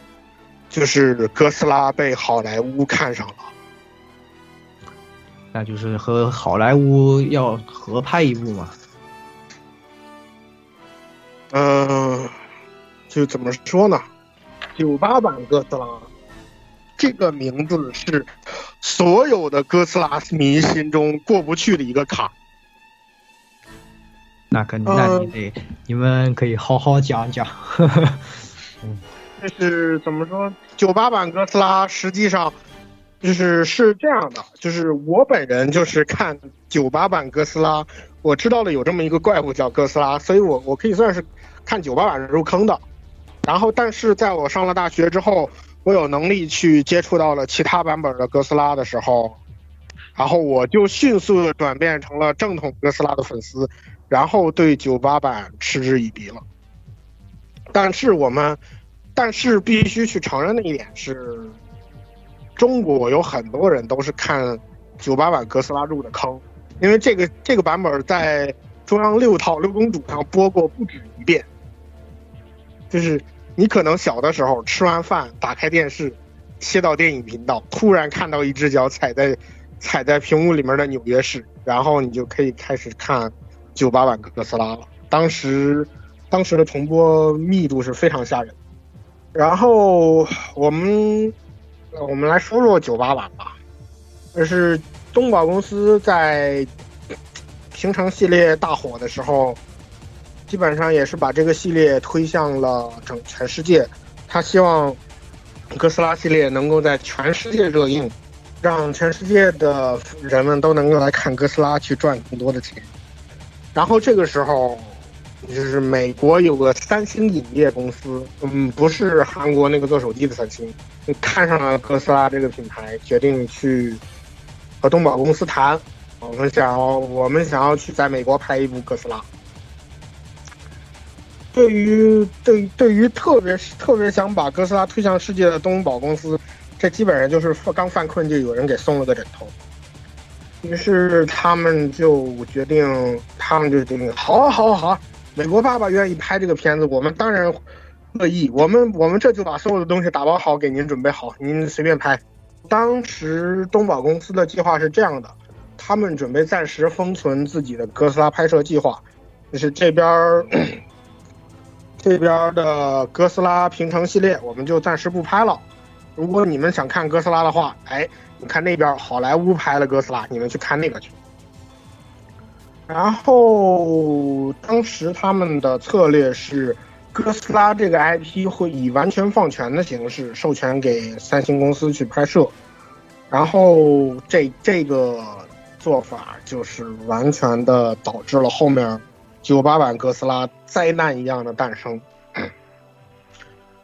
H: 就是哥斯拉被好莱坞看上了。
B: 那就是和好莱坞要合拍一部嘛？
H: 嗯，就怎么说呢？九八版哥斯拉这个名字是所有的哥斯拉迷心中过不去的一个坎。
B: 那肯定，那你得，你们可以好好讲讲。
H: 嗯，就是怎么说，九八版哥斯拉实际上就是是这样的，就是我本人就是看九八版哥斯拉，我知道了有这么一个怪物叫哥斯拉，所以我我可以算是看九八版入坑的。然后，但是在我上了大学之后，我有能力去接触到了其他版本的哥斯拉的时候，然后我就迅速的转变成了正统哥斯拉的粉丝。然后对九八版嗤之以鼻了，但是我们，但是必须去承认的一点是，中国有很多人都是看九八版哥斯拉入的坑，因为这个这个版本在中央六套六公主上播过不止一遍，就是你可能小的时候吃完饭打开电视，切到电影频道，突然看到一只脚踩在踩在屏幕里面的纽约市，然后你就可以开始看。九八版哥斯拉了，当时，当时的重播密度是非常吓人。然后我们，我们来说说九八版吧。这是东宝公司在平成系列大火的时候，基本上也是把这个系列推向了整全世界。他希望哥斯拉系列能够在全世界热映，让全世界的人们都能够来看哥斯拉，去赚更多的钱。然后这个时候，就是美国有个三星影业公司，嗯，不是韩国那个做手机的三星，看上了哥斯拉这个品牌，决定去和东宝公司谈，我们想要我们想要去在美国拍一部哥斯拉。对于对对于特别特别想把哥斯拉推向世界的东宝公司，这基本上就是刚犯困就有人给送了个枕头。于是他们就决定，他们就决定，好好好，美国爸爸愿意拍这个片子，我们当然乐意。我们我们这就把所有的东西打包好，给您准备好，您随便拍。当时东宝公司的计划是这样的，他们准备暂时封存自己的哥斯拉拍摄计划，就是这边儿。这边的哥斯拉平成系列，我们就暂时不拍了。如果你们想看哥斯拉的话，哎，你看那边好莱坞拍了哥斯拉，你们去看那个去。然后当时他们的策略是，哥斯拉这个 IP 会以完全放权的形式授权给三星公司去拍摄。然后这这个做法就是完全的导致了后面。九八版哥斯拉灾难一样的诞生。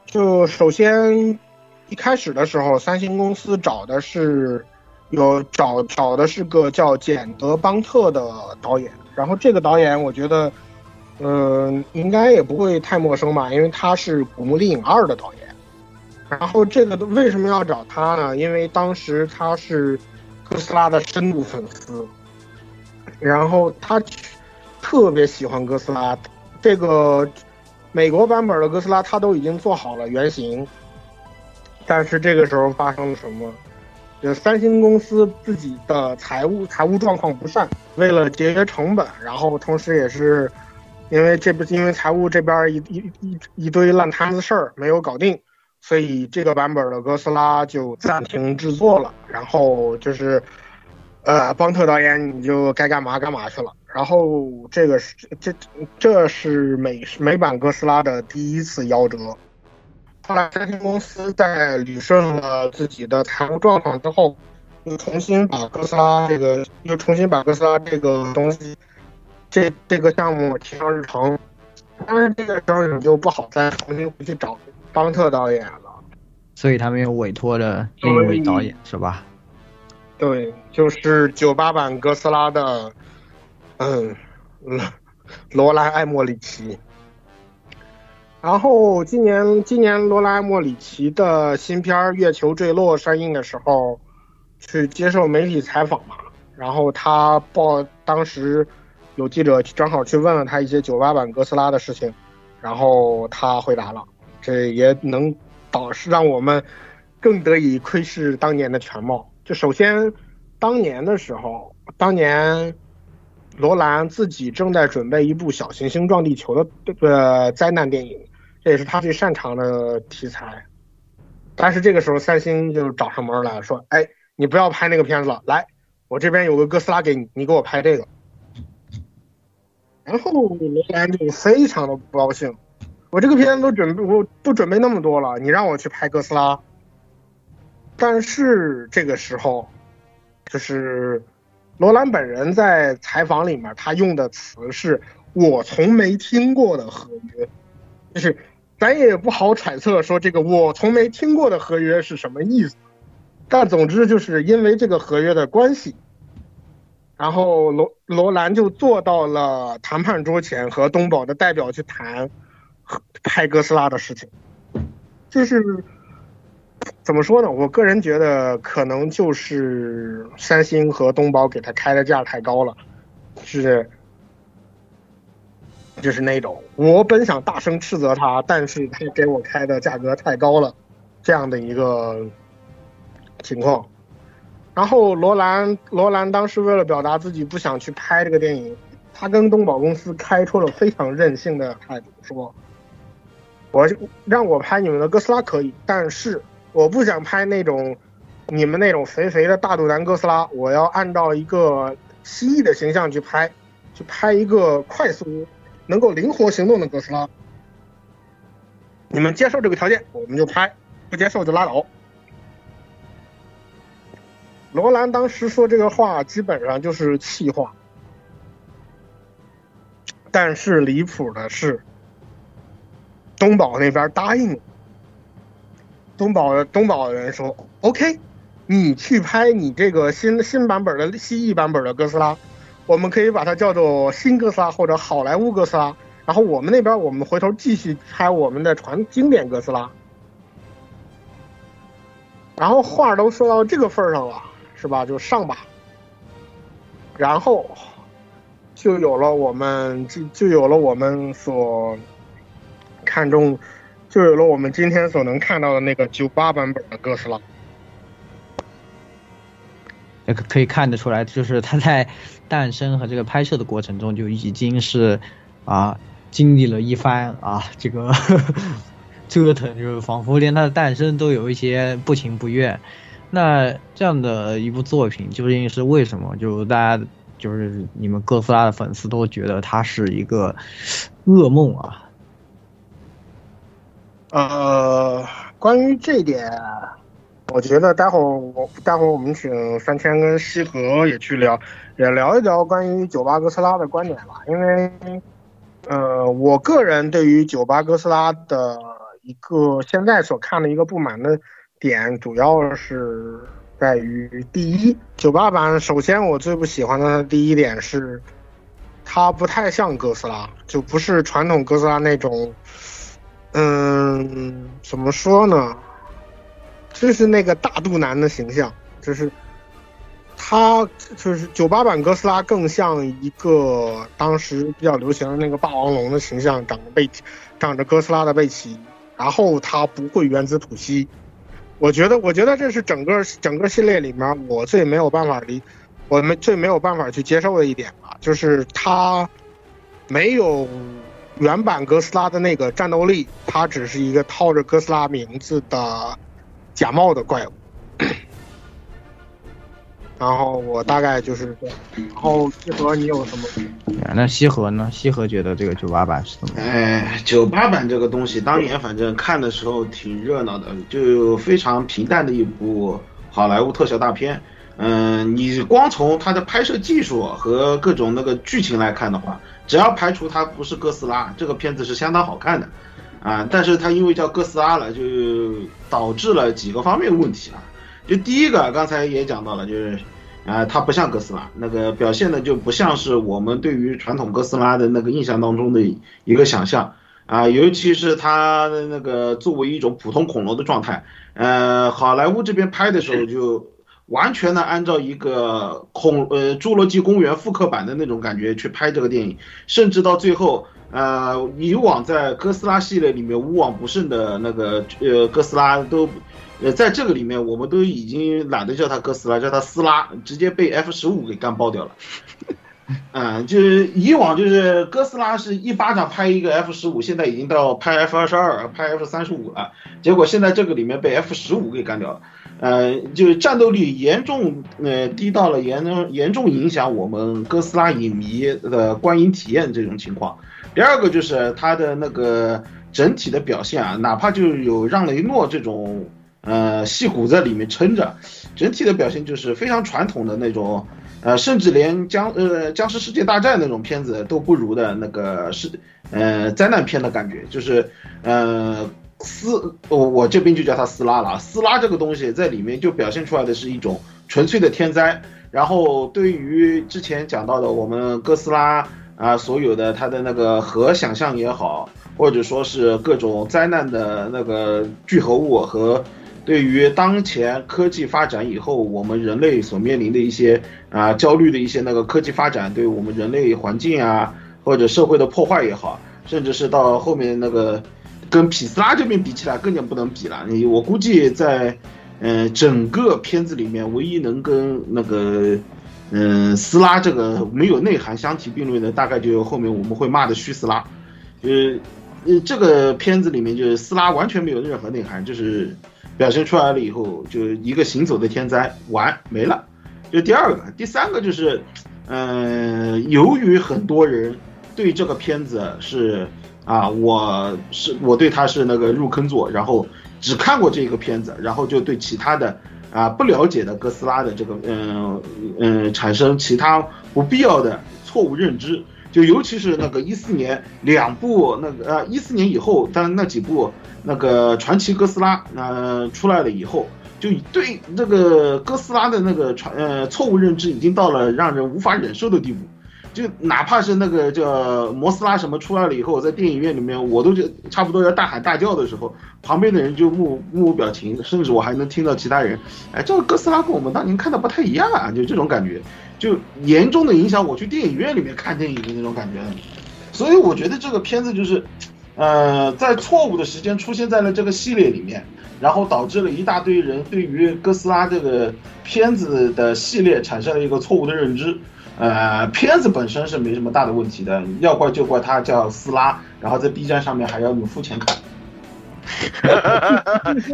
H: 就首先一开始的时候，三星公司找的是有找找的是个叫简德邦特的导演，然后这个导演我觉得，嗯，应该也不会太陌生吧，因为他是《古墓丽影二》的导演。然后这个为什么要找他呢？因为当时他是哥斯拉的深度粉丝，然后他。特别喜欢哥斯拉，这个美国版本的哥斯拉他都已经做好了原型，但是这个时候发生了什么？就三星公司自己的财务财务状况不善，为了节约成本，然后同时也是因为这不因为财务这边一一一一堆烂摊子事儿没有搞定，所以这个版本的哥斯拉就暂停制作了，然后就是。呃，邦特导演，你就该干嘛干嘛去了。然后这个是这这是美美版哥斯拉的第一次夭折。后来三星公司在捋顺了自己的财务状况之后，又重新把哥斯拉这个又重新把哥斯拉这个东西这这个项目提上日程。但是这个时候你就不好再重新回去找邦特导演了。
B: 所以他们又委托了另一位导演，是吧？
H: 对，就是九八版哥斯拉的，嗯，罗兰艾莫里奇。然后今年今年罗兰艾莫里奇的新片《月球坠落》上映的时候，去接受媒体采访嘛。然后他报当时有记者正好去问了他一些九八版哥斯拉的事情，然后他回答了，这也能导致让我们更得以窥视当年的全貌。就首先，当年的时候，当年罗兰自己正在准备一部小行星撞地球的呃灾难电影，这也是他最擅长的题材。但是这个时候，三星就找上门来说：“哎，你不要拍那个片子了，来，我这边有个哥斯拉给你，你给我拍这个。”然后罗兰就非常的不高兴，我这个片子都准备我都准备那么多了，你让我去拍哥斯拉。但是这个时候，就是罗兰本人在采访里面，他用的词是我从没听过的合约，就是咱也不好揣测说这个我从没听过的合约是什么意思。但总之就是因为这个合约的关系，然后罗罗兰就坐到了谈判桌前，和东宝的代表去谈拍哥斯拉的事情，就是。怎么说呢？我个人觉得可能就是三星和东宝给他开的价太高了，是，就是那种我本想大声斥责他，但是他给我开的价格太高了，这样的一个情况。然后罗兰罗兰当时为了表达自己不想去拍这个电影，他跟东宝公司开出了非常任性的态度，说，我让我拍你们的哥斯拉可以，但是。我不想拍那种你们那种肥肥的大肚腩哥斯拉，我要按照一个蜥蜴的形象去拍，去拍一个快速、能够灵活行动的哥斯拉。你们接受这个条件，我们就拍；不接受就拉倒。罗兰当时说这个话，基本上就是气话。但是离谱的是，东宝那边答应了。东宝东宝的人说：“OK，你去拍你这个新新版本的蜥蜴版本的哥斯拉，我们可以把它叫做新哥斯拉或者好莱坞哥斯拉。然后我们那边我们回头继续拍我们的传经典哥斯拉。然后话都说到这个份上了，是吧？就上吧。然后就有了我们就就有了我们所看中。”就有了我们今天所能看到的那个九八版本的哥斯拉，
B: 也可以看得出来，就是它在诞生和这个拍摄的过程中就已经是啊经历了一番啊这个 折腾，就是仿佛连它的诞生都有一些不情不愿。那这样的一部作品究竟是为什么？就大家就是你们哥斯拉的粉丝都觉得它是一个噩梦啊？
H: 呃，关于这点，我觉得待会儿我待会儿我们请三千跟西河也去聊，也聊一聊关于九八哥斯拉的观点吧。因为，呃，我个人对于九八哥斯拉的一个现在所看的一个不满的点，主要是在于第一，九八版首先我最不喜欢的第一点是，它不太像哥斯拉，就不是传统哥斯拉那种。嗯，怎么说呢？就是那个大肚腩的形象，就是他，就是九八版哥斯拉更像一个当时比较流行的那个霸王龙的形象，长着背，长着哥斯拉的背鳍，然后他不会原子吐息。我觉得，我觉得这是整个整个系列里面我最没有办法理，我们最没有办法去接受的一点吧，就是他没有。原版哥斯拉的那个战斗力，它只是一个套着哥斯拉名字的假冒的怪物。然后我大概就是这样。然后西河，你有什么？
B: 那西河呢？西河觉得这个九八版是怎么？
G: 哎，九八版这个东西，当年反正看的时候挺热闹的，就非常平淡的一部好莱坞特效大片。嗯，你光从它的拍摄技术和各种那个剧情来看的话。只要排除它不是哥斯拉，这个片子是相当好看的，啊，但是它因为叫哥斯拉了，就导致了几个方面问题啊。就第一个，刚才也讲到了，就是，啊，它不像哥斯拉，那个表现的就不像是我们对于传统哥斯拉的那个印象当中的一个想象啊，尤其是它的那个作为一种普通恐龙的状态，呃，好莱坞这边拍的时候就。完全的按照一个恐呃侏罗纪公园复刻版的那种感觉去拍这个电影，甚至到最后，呃，以往在哥斯拉系列里面无往不胜的那个呃哥斯拉都，呃在这个里面我们都已经懒得叫他哥斯拉，叫他斯拉，直接被 F 十五给干爆掉了。嗯，就是以往就是哥斯拉是一巴掌拍一个 F 十五，现在已经到拍 F 二十二、拍 F 三十五了，结果现在这个里面被 F 十五给干掉了。呃，就是战斗力严重呃低到了严重严重影响我们哥斯拉影迷的观影体验这种情况。第二个就是它的那个整体的表现啊，哪怕就有让雷诺这种呃戏骨在里面撑着，整体的表现就是非常传统的那种，呃，甚至连僵呃僵尸世界大战那种片子都不如的那个是呃灾难片的感觉，就是呃。斯，我我这边就叫它斯拉了。斯拉这个东西在里面就表现出来的是一种纯粹的天灾。然后对于之前讲到的我们哥斯拉啊，所有的它的那个核想象也好，或者说是各种灾难的那个聚合物和对于当前科技发展以后我们人类所面临的一些啊焦虑的一些那个科技发展对我们人类环境啊或者社会的破坏也好，甚至是到后面那个。跟皮斯拉这边比起来，更加不能比了。你我估计在，嗯，整个片子里面，唯一能跟那个，嗯，斯拉这个没有内涵相提并论的，大概就后面我们会骂的虚斯拉。就是，呃，这个片子里面就是斯拉完全没有任何内涵，就是表现出来了以后，就一个行走的天灾，完没了。就第二个，第三个就是，嗯，由于很多人对这个片子是。啊，我是我对他是那个入坑作，然后只看过这个片子，然后就对其他的啊不了解的哥斯拉的这个嗯嗯产生其他不必要的错误认知，就尤其是那个一四年两部那个呃一四年以后，但那几部那个传奇哥斯拉呃出来了以后，就对那个哥斯拉的那个传呃错误认知已经到了让人无法忍受的地步。就哪怕是那个叫摩斯拉什么出来了以后，我在电影院里面我都就差不多要大喊大叫的时候，旁边的人就目目无表情，甚至我还能听到其他人，哎，这个哥斯拉跟我们当年看的不太一样啊，就这种感觉，就严重的影响我去电影院里面看电影的那种感觉。所以我觉得这个片子就是，呃，在错误的时间出现在了这个系列里面，然后导致了一大堆人对于哥斯拉这个片子的系列产生了一个错误的认知。呃，片子本身是没什么大的问题的，要怪就怪他叫撕拉，然后在 B 站上面还要你付钱看。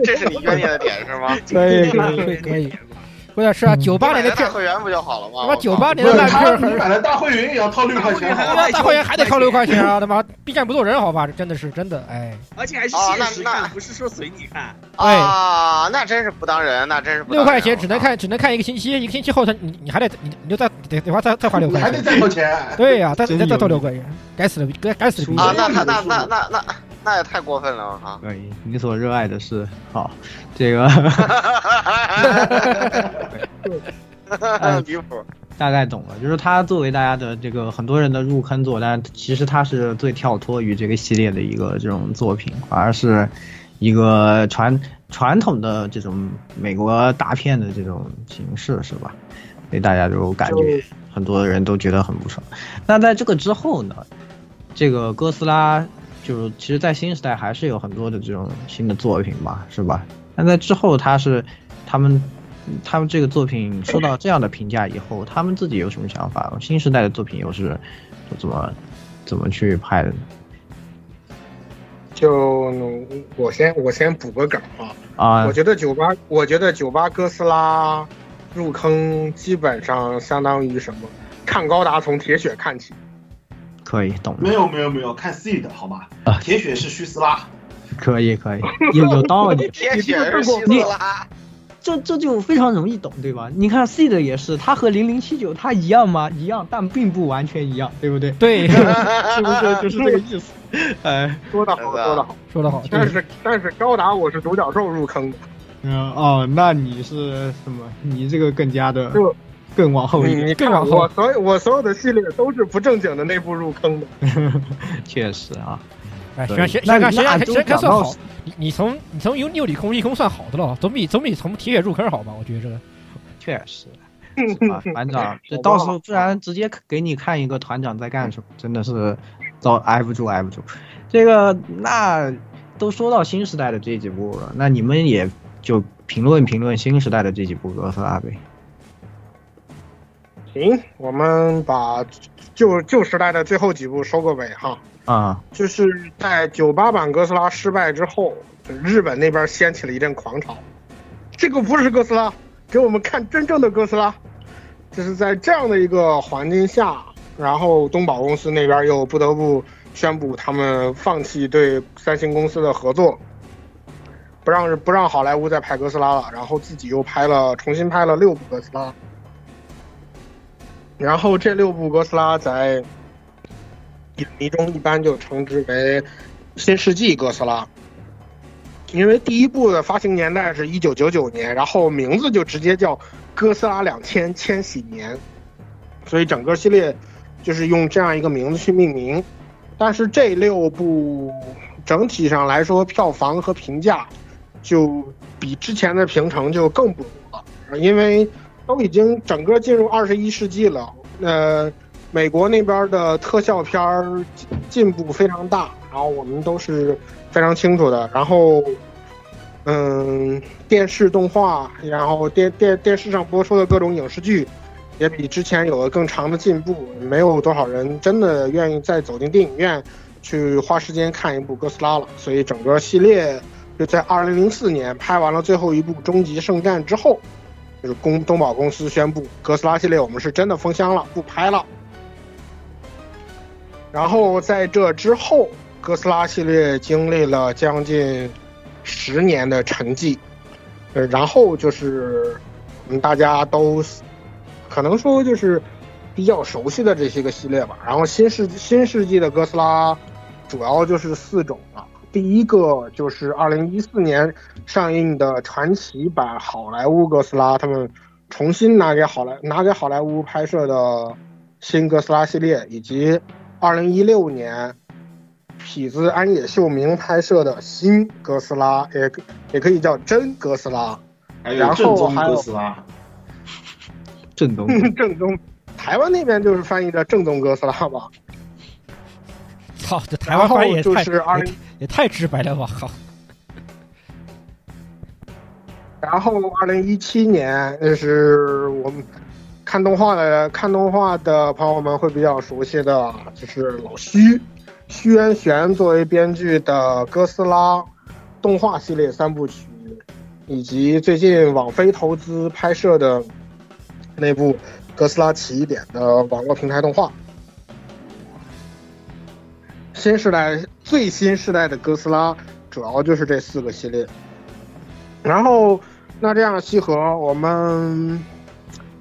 D: 这是你怨念的点是吗？
C: 可以可以可以，不是是啊，九八年的
D: 大会员不就好了吗？
C: 他妈九八年的烂片，
G: 你买了大会员也要掏六块钱，
C: 大会员还得掏六块钱啊！他妈 B 站不做人好吧？这真的是真的哎，
E: 而且还是限时看，不是说随你看。
D: 啊，那真是不当人，那真是
C: 六块钱只能看只能看一个星期，一个星期后他你你还得你你就再得得花再再花六块钱，
G: 还得再掏钱。
C: 对呀，再再再掏六块钱，该死的该该死的逼！
D: 啊，那那那那那那那也太过分了哈！
B: 可以，你所热爱的是好这个。
D: 离谱，
B: 大概懂了，就是他作为大家的这个很多人的入坑作，但其实他是最跳脱于这个系列的一个这种作品，反而是一个传传统的这种美国大片的这种形式，是吧？所以大家就感觉很多人都觉得很不爽。那在这个之后呢，这个哥斯拉就是其实，在新时代还是有很多的这种新的作品吧，是吧？但在之后，他是他们。他们这个作品受到这样的评价以后，他们自己有什么想法？新时代的作品又是怎么怎么去拍的呢？
H: 就我先我先补个梗啊
B: 啊！
H: 我觉得九八，我觉得九八哥斯拉入坑基本上相当于什么？看高达从铁血看起。
B: 可以懂。
G: 没有没有没有，看 C 的好吧？啊，铁血是虚斯拉。
B: 可以可以，有有道理。
D: 铁血是虚斯拉。
B: 这这就非常容易懂，对吧？你看 C 的也是，它和零零七九它一样吗？一样，但并不完全一样，对不对？
C: 对，
B: 是不是 就是这个意思？哎，
H: 说的好，说的好，
C: 说的好。
H: 但是但是高达我是独角兽入坑的。
B: 嗯哦，那你是什么？你这个更加的更往后一点，
H: 你
C: 更往后。
H: 我所有我所有的系列都是不正经的内部入坑的。
B: 确实啊。
C: 哎，先先先看先看先看算好，你你从你从有六里空一空算好的了，总比总比从铁血入坑好吧？我觉得这个
B: 确实，啊，团长，这到时候不然直接给你看一个团长在干什么，真的是遭挨不住挨不住。这个那都说到新时代的这几部了，那你们也就评论评论新时代的这几部哥斯拉呗。
H: 行，我们把旧旧时代的最后几部收个尾哈。
B: 啊，
H: 就是在九八版哥斯拉失败之后，日本那边掀起了一阵狂潮。这个不是哥斯拉，给我们看真正的哥斯拉。就是在这样的一个环境下，然后东宝公司那边又不得不宣布他们放弃对三星公司的合作，不让不让好莱坞再拍哥斯拉了，然后自己又拍了重新拍了六部哥斯拉。然后这六部哥斯拉在。影迷中一般就称之为新世纪哥斯拉，因为第一部的发行年代是一九九九年，然后名字就直接叫哥斯拉两千千禧年，所以整个系列就是用这样一个名字去命名。但是这六部整体上来说，票房和评价就比之前的平成就更不如了，因为都已经整个进入二十一世纪了，呃。美国那边的特效片儿进步非常大，然后我们都是非常清楚的。然后，嗯，电视动画，然后电电电视上播出的各种影视剧，也比之前有了更长的进步。没有多少人真的愿意再走进电影院去花时间看一部哥斯拉了。所以整个系列就在二零零四年拍完了最后一部《终极圣战》之后，就是公东宝公司宣布哥斯拉系列我们是真的封箱了，不拍了。然后在这之后，哥斯拉系列经历了将近十年的沉寂，呃，然后就是，嗯，大家都可能说就是比较熟悉的这些个系列吧。然后新世新世纪的哥斯拉主要就是四种了。第一个就是二零一四年上映的传奇版好莱坞哥斯拉，他们重新拿给好莱拿给好莱坞拍摄的新哥斯拉系列，以及二零一六年痞子安野秀明拍摄的新哥斯拉，也也可以叫真哥斯拉。
G: 还有
H: 然
G: 正宗
H: 后还有
G: 哥斯拉，
B: 正宗
H: 正宗，台湾那边就是翻译的正宗哥斯拉吧。
C: 操，这台湾翻译也
H: 然后
C: 太
H: 就是20
C: 也太直白了吧！靠，
H: 然后二零一七年，那是我们看动画的看动画的朋友们会比较熟悉的，就是老虚虚渊玄作为编剧的哥斯拉动画系列三部曲，以及最近网飞投资拍摄的那部《哥斯拉起点》的网络平台动画。新时代最新时代的哥斯拉主要就是这四个系列。然后，那这样西河，我们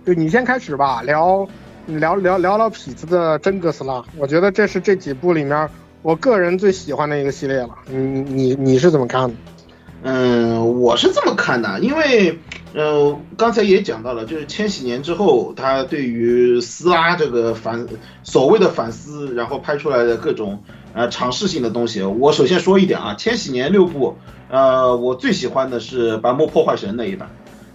H: 就你先开始吧，聊聊聊聊聊痞子的真哥斯拉。我觉得这是这几部里面我个人最喜欢的一个系列了。你你你是怎么看的？
G: 嗯，我是这么看的，因为，呃，刚才也讲到了，就是千禧年之后，他对于斯拉这个反所谓的反思，然后拍出来的各种呃尝试性的东西。我首先说一点啊，千禧年六部，呃，我最喜欢的是白幕破坏神那一版，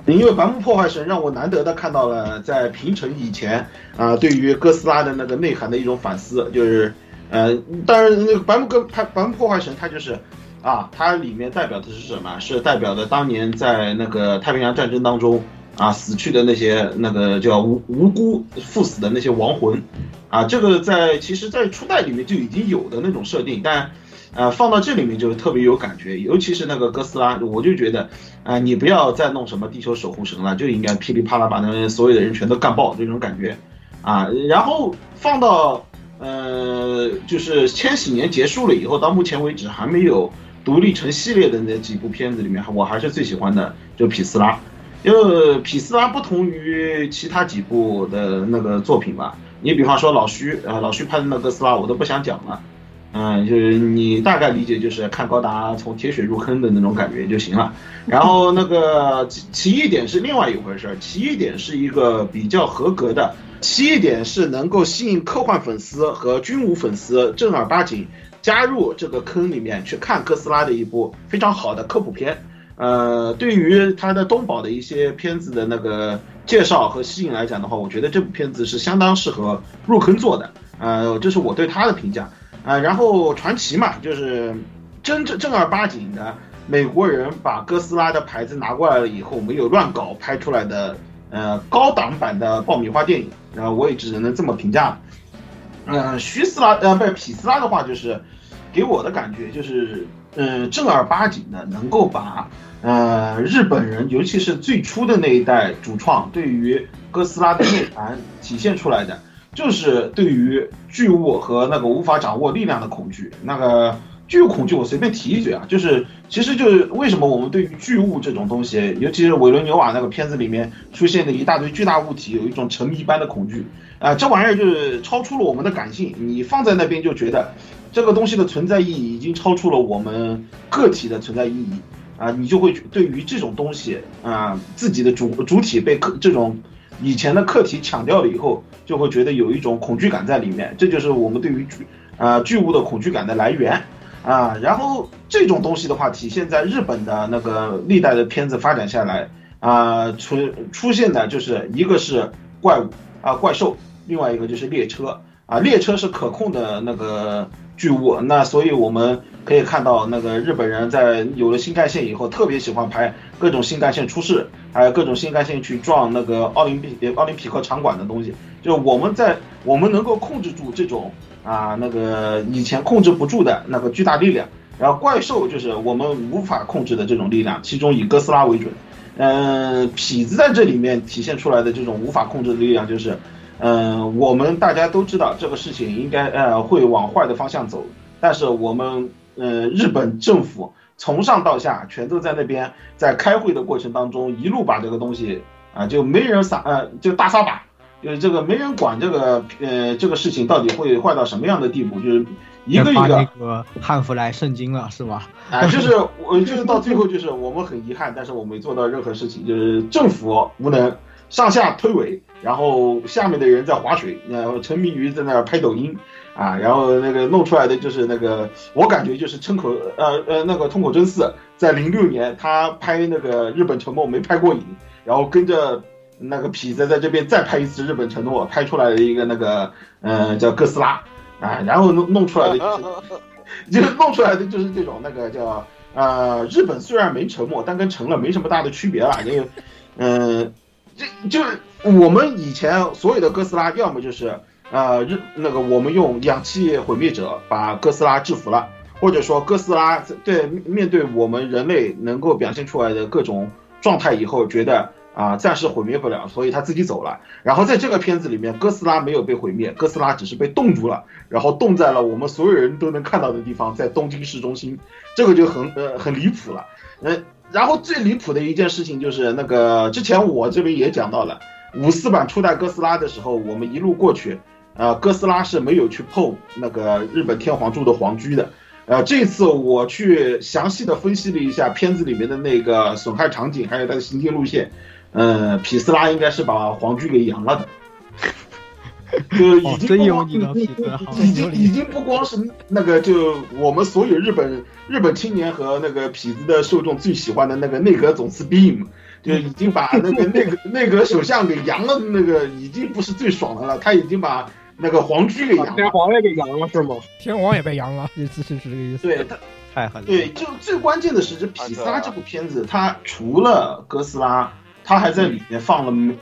G: 因为白幕破坏神让我难得的看到了在平成以前啊、对于哥斯拉的那个内涵的一种反思，就是，呃，当然那个白幕哥白白幕破坏神它就是。啊，它里面代表的是什么？是代表的当年在那个太平洋战争当中啊死去的那些那个叫无无辜赴死的那些亡魂，啊，这个在其实，在初代里面就已经有的那种设定，但呃放到这里面就特别有感觉，尤其是那个哥斯拉，我就觉得啊、你不要再弄什么地球守护神了，就应该噼里啪啦把那所有的人全都干爆这种感觉啊，然后放到呃就是千禧年结束了以后，到目前为止还没有。独立成系列的那几部片子里面，我还是最喜欢的就匹斯拉，因为痞斯拉不同于其他几部的那个作品吧。你比方说老徐，呃，老徐拍的那个哥斯拉，我都不想讲了，嗯，就是你大概理解就是看高达从铁血入坑的那种感觉就行了。然后那个奇奇异点是另外一回事儿，奇异点是一个比较合格的，奇异点是能够吸引科幻粉丝和军武粉丝正儿八经。加入这个坑里面去看哥斯拉的一部非常好的科普片，呃，对于他的东宝的一些片子的那个介绍和吸引来讲的话，我觉得这部片子是相当适合入坑做的，呃，这是我对他的评价，啊、呃，然后传奇嘛，就是真正正儿八经的美国人把哥斯拉的牌子拿过来了以后，没有乱搞拍出来的，呃，高档版的爆米花电影，然后我也只能这么评价。呃，徐斯拉呃不是匹斯拉的话，就是给我的感觉就是，呃，正儿八经的能够把呃日本人，尤其是最初的那一代主创对于哥斯拉的内涵体现出来的，就是对于巨物和那个无法掌握力量的恐惧。那个巨物恐惧，我随便提一嘴啊，就是其实就是为什么我们对于巨物这种东西，尤其是韦伦纽瓦那个片子里面出现的一大堆巨大物体，有一种沉迷般的恐惧。啊、呃，这玩意儿就是超出了我们的感性，你放在那边就觉得这个东西的存在意义已经超出了我们个体的存在意义啊、你就会对于这种东西啊、自己的主主体被客这种以前的课题抢掉了以后，就会觉得有一种恐惧感在里面，这就是我们对于巨啊巨物的恐惧感的来源啊。然后这种东西的话，体现在日本的那个历代的片子发展下来啊，出出现的就是一个是怪物啊怪兽。另外一个就是列车啊，列车是可控的那个巨物，那所以我们可以看到那个日本人在有了新干线以后，特别喜欢拍各种新干线出事，还有各种新干线去撞那个奥林匹奥林匹克场馆的东西。就我们在我们能够控制住这种啊那个以前控制不住的那个巨大力量，然后怪兽就是我们无法控制的这种力量，其中以哥斯拉为准。嗯，痞子在这里面体现出来的这种无法控制的力量就是。嗯、呃，我们大家都知道这个事情应该呃会往坏的方向走，但是我们呃日本政府从上到下全都在那边在开会的过程当中一路把这个东西啊、呃、就没人撒呃就大撒把就是这个没人管这个呃这个事情到底会坏到什么样的地步，就是一个一个
B: 个汉服来圣经了是吧？
G: 啊，就是我就是到最后就是我们很遗憾，但是我没做到任何事情，就是政府无能，上下推诿，然后下面的人在划水，然后沉迷于在那儿拍抖音啊，然后那个弄出来的就是那个，我感觉就是村口呃呃那个通口真嗣在零六年他拍那个日本沉没没拍过瘾，然后跟着那个痞子在这边再拍一次日本承诺，拍出来的一个那个呃叫哥斯拉啊，然后弄弄出来的就是弄出来的就是这种那个叫呃日本虽然没沉没，但跟沉了没什么大的区别了，这个嗯。这就是我们以前所有的哥斯拉，要么就是呃日那个我们用氧气毁灭者把哥斯拉制服了，或者说哥斯拉对面对我们人类能够表现出来的各种状态以后，觉得啊、暂时毁灭不了，所以他自己走了。然后在这个片子里面，哥斯拉没有被毁灭，哥斯拉只是被冻住了，然后冻在了我们所有人都能看到的地方，在东京市中心，这个就很呃很离谱了，嗯、然后最离谱的一件事情就是那个之前我这边也讲到了，五四版初代哥斯拉的时候，我们一路过去，呃，哥斯拉是没有去碰那个日本天皇住的皇居的。呃，这次我去详细的分析了一下片子里面的那个损害场景，还有它的行进路线，呃，痞斯拉应该是把皇居给扬了的，就已
B: 哦，
G: 经
B: 真有
G: 不光
B: 你的痞子，好
G: 已经已经不光是那个，就我们所有日本日本青年和那个痞子的受众最喜欢的那个内阁总司令，就已经把那个内阁 内阁首相给扬了，那个已经不是最爽的了，他已经把那个皇居给扬了。
H: 天皇也给扬了是吗？
C: 天皇也被扬了，意思是这个意思。
G: 对，他
B: 太狠了。
G: 对，就最关键的是这痞斯拉这部片子，它除了哥斯拉，它还在里面放了美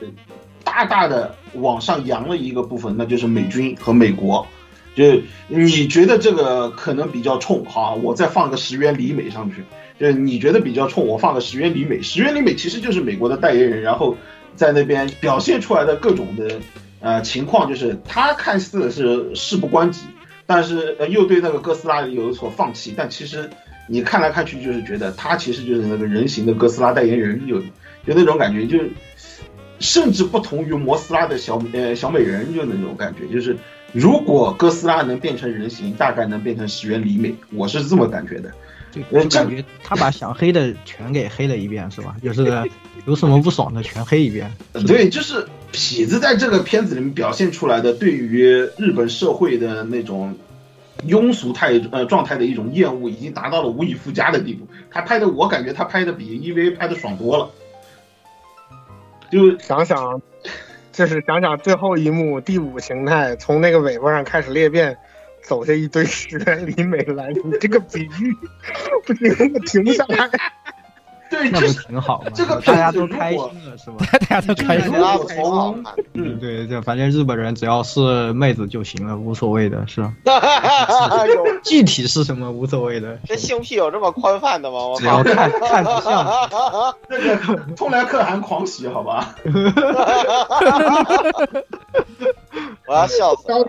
G: 大大的往上扬了一个部分，那就是美军和美国。就是你觉得这个可能比较冲，好，我再放个石原里美上去。就是你觉得比较冲，我放个石原里美。石原里美其实就是美国的代言人，然后在那边表现出来的各种的呃情况，就是他看似是事不关己，但是又对那个哥斯拉有所放弃，但其实你看来看去就是觉得他其实就是那个人形的哥斯拉代言人，有有那种感觉，就甚至不同于摩斯拉的小呃小美人，就那种感觉，就是如果哥斯拉能变成人形，大概能变成石原里美，我是这么感觉的。
B: 就就感觉他把想黑的全给黑了一遍，是吧？就是有什么不爽的全黑一遍。
G: 对，就是痞子在这个片子里面表现出来的对于日本社会的那种庸俗态呃状态的一种厌恶，已经达到了无以复加的地步。他拍的，我感觉他拍的比 EVA 拍的爽多了。就
H: 想想，就是想想最后一幕第五形态从那个尾巴上开始裂变，走下一堆石原里美来，你这个比喻 不行，我停不下来。
G: 对，
B: 那不挺好吗？
G: 这个
B: 大家都开心了，是吧？
C: 大家都开心
G: 如果从
B: 嗯，对，对反正日本人只要是妹子就行了，无所谓的，是吧？具体是什么无所谓的，
D: 这性癖有这么宽泛的吗？我
B: 只要看看不像，
G: 那个通来可汗狂喜，好吧？
D: 我要笑死了。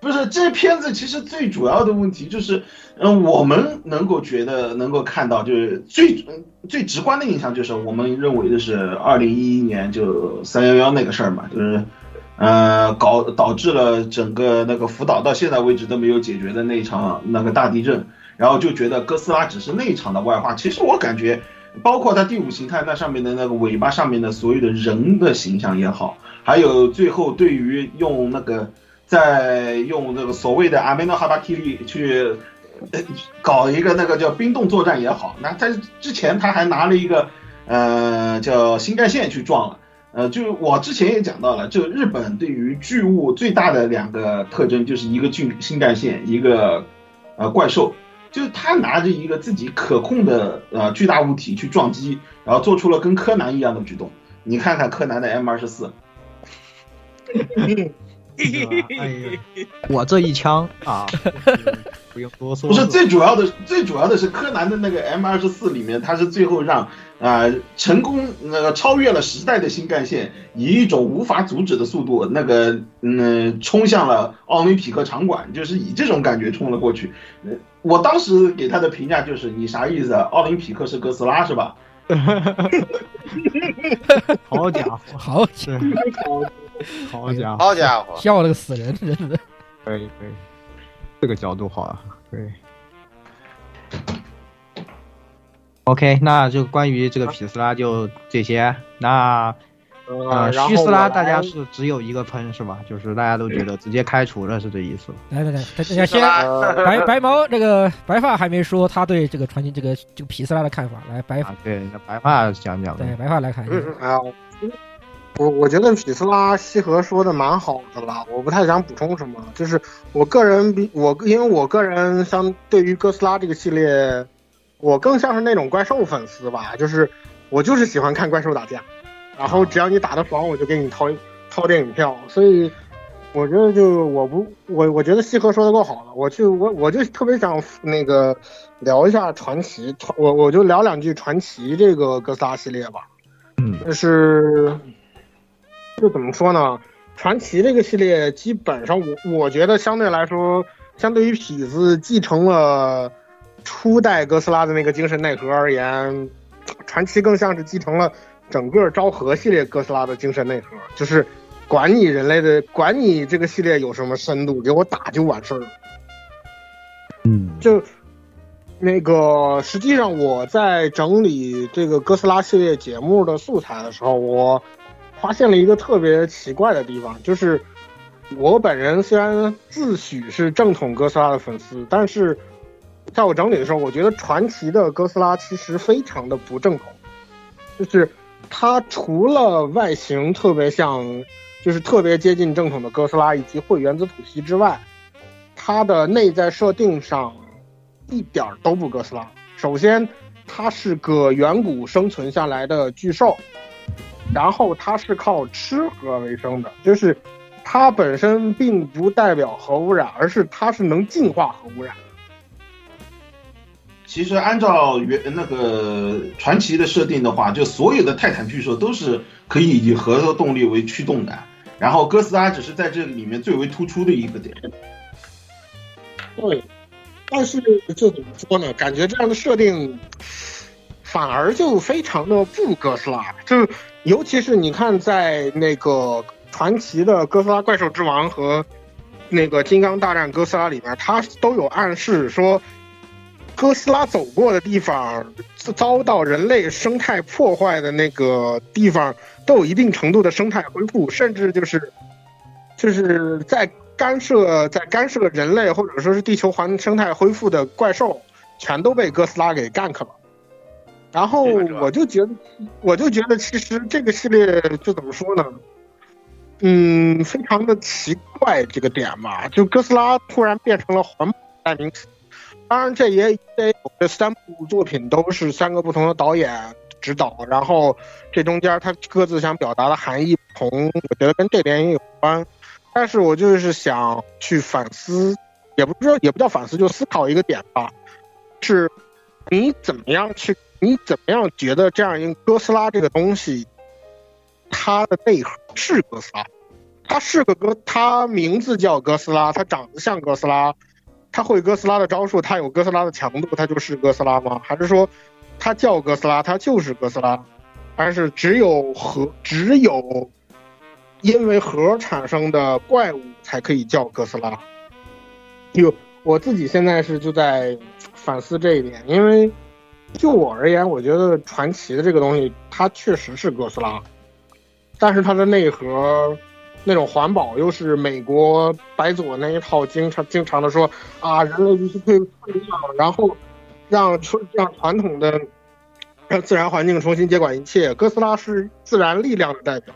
G: 不是这片子其实最主要的问题就是，嗯，我们能够觉得能够看到，就是最最直观的印象就是我们认为的是二零一一年就三幺幺那个事儿嘛，就是呃搞导致了整个那个福岛到现在为止都没有解决的那一场那个大地震，然后就觉得哥斯拉只是那一场的外化。其实我感觉，包括它第五形态那上面的那个尾巴上面的所有的人的形象也好，还有最后对于用那个。在用这个所谓的阿梅诺哈巴基利去搞一个那个叫冰冻作战也好，那他之前他还拿了一个呃叫新干线去撞了，呃，就我之前也讲到了，就日本对于巨物最大的两个特征就是一个巨新干线，一个呃怪兽，就是他拿着一个自己可控的呃巨大物体去撞击，然后做出了跟柯南一样的举动。你看看柯南的 M 二十四。
B: 我这一枪啊，不用多说。
G: 不是最主要的，最主要的是柯南的那个 M 二十四里面，他是最后让啊、呃成功那个超越了时代的新干线，以一种无法阻止的速度，那个嗯冲向了奥林匹克场馆，就是以这种感觉冲了过去。呃我当时给他的评价就是你啥意思啊？奥林匹克是哥斯拉是吧？
B: 好家伙，
C: 好
B: 是，好家伙，
D: 好家伙，
C: 笑了个死人，真的。
B: 可以可以，这个角度好啊，可以。OK，那就关于这个皮斯拉就这些。那呃，虚斯拉大家是只有一个喷是吧？就是大家都觉得直接开除了是这意思。
C: 来来来，大家先白白毛这个白发还没说他对这个传奇这个这个皮斯拉的看法，来白发
B: 啊，对，那白发讲讲呗。
C: 对白发来看一下。
H: 嗯啊，我我觉得匹斯拉西河说的蛮好的了，我不太想补充什么。就是我个人比我，因为我个人相对于哥斯拉这个系列，我更像是那种怪兽粉丝吧，就是我就是喜欢看怪兽打架，然后只要你打得爽，我就给你掏掏电影票。所以我觉得就我不我我觉得西河说的够好了，我去我我就特别想那个聊一下传奇，传我我就聊两句传奇这个哥斯拉系列吧。
B: 嗯，
H: 就是就怎么说呢？传奇这个系列基本上我我觉得相对来说，相对于痞子继承了初代哥斯拉的那个精神内核而言，传奇更像是继承了整个昭和系列哥斯拉的精神内核，就是管你人类的，管你这个系列有什么深度，给我打就完事儿了。
B: 嗯，
H: 就那个，实际上我在整理这个哥斯拉系列节目的素材的时候，我发现了一个特别奇怪的地方，就是我本人虽然自诩是正统哥斯拉的粉丝，但是在我整理的时候，我觉得传奇的哥斯拉其实非常的不正统，就是它除了外形特别像，就是特别接近正统的哥斯拉以及会原子吐息之外，它的内在设定上一点都不哥斯拉。首先，它是个远古生存下来的巨兽，然后它是靠吃核为生的，就是它本身并不代表核污染，而是它是能净化核污染。
G: 其实按照原那个传奇的设定的话，就所有的泰坦巨兽都是可以以核动力为驱动的，然后哥斯拉只是在这里面最为突出的一个点。
H: 对，但是这怎么说呢？感觉这样的设定反而就非常的不哥斯拉，就尤其是你看在那个传奇的哥斯拉怪兽之王和那个金刚大战哥斯拉里面，它都有暗示说。哥斯拉走过的地方，遭到人类生态破坏的那个地方，都有一定程度的生态恢复，甚至就是，就是在干涉在干涉人类或者说是地球环生态恢复的怪兽，全都被哥斯拉给 gank 了。然后我就觉得，我就觉得其实这个系列就怎么说呢？嗯，非常的奇怪这个点嘛，就哥斯拉突然变成了环保代名词。当然，这也得有这三部作品都是三个不同的导演指导，然后这中间他各自想表达的含义不同，我觉得跟这点也有关。但是我就是想去反思，也不是说也不叫反思，就思考一个点吧，是你怎么样去，你怎么样觉得这样一个哥斯拉这个东西，它的内核是哥斯拉，它是个哥，它名字叫哥斯拉，它长得像哥斯拉。它会哥斯拉的招数，它有哥斯拉的强度，它就是哥斯拉吗？还是说，它叫哥斯拉，它就是哥斯拉？还是只有核，只有因为核产生的怪物才可以叫哥斯拉？就我自己现在是就在反思这一点，因为就我而言，我觉得传奇的这个东西，它确实是哥斯拉，但是它的内核。那种环保又是美国白左那一套，经常经常的说啊，人类必须退退让，然后让让传统的让自然环境重新接管一切。哥斯拉是自然力量的代表，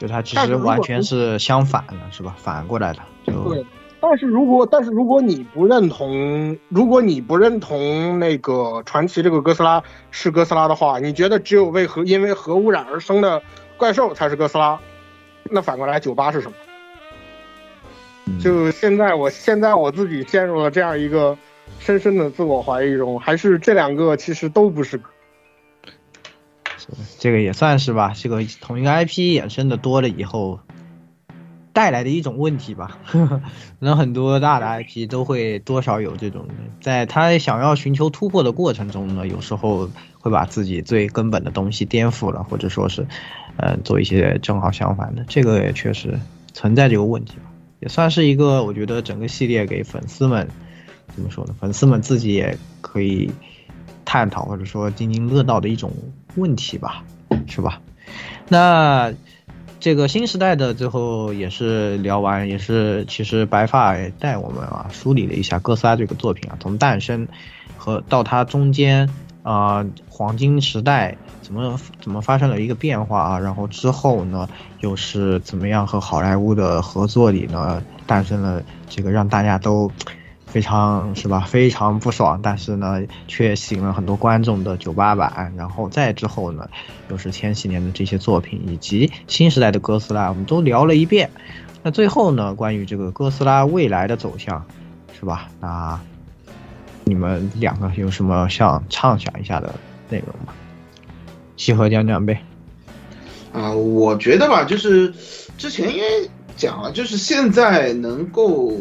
B: 就它其实完全是相反的，是吧？反过来的。就
H: 对，但是如果但是如果你不认同，如果你不认同那个传奇这个哥斯拉是哥斯拉的话，你觉得只有为核因为核污染而生的？怪兽才是哥斯拉，那反过来酒吧是什么？就现在，我现在我自己陷入了这样一个深深的自我怀疑中，还是这两个其实都不是。
B: 这个也算是吧，这个同一个 IP 衍生的多了以后，带来的一种问题吧。可能很多大的 IP 都会多少有这种，在他想要寻求突破的过程中呢，有时候会把自己最根本的东西颠覆了，或者说是，呃，做一些正好相反的，这个也确实存在这个问题吧。也算是一个，我觉得整个系列给粉丝们怎么说呢？粉丝们自己也可以探讨或者说津津乐道的一种问题吧，是吧？那这个新时代的最后也是聊完，也是其实白发也带我们啊梳理了一下哥斯拉这个作品啊，从诞生和到它中间啊、黄金时代怎么怎么发生了一个变化啊，然后之后呢又是怎么样和好莱坞的合作里呢诞生了这个让大家都。非常是吧？非常不爽，但是呢，却吸引了很多观众的九八版。然后再之后呢，又是千禧年的这些作品，以及新时代的哥斯拉，我们都聊了一遍。那最后呢，关于这个哥斯拉未来的走向，是吧？那你们两个有什么想畅想一下的内容吗？西河讲讲呗。
G: 啊、我觉得吧，就是之前因为讲了，就是现在能够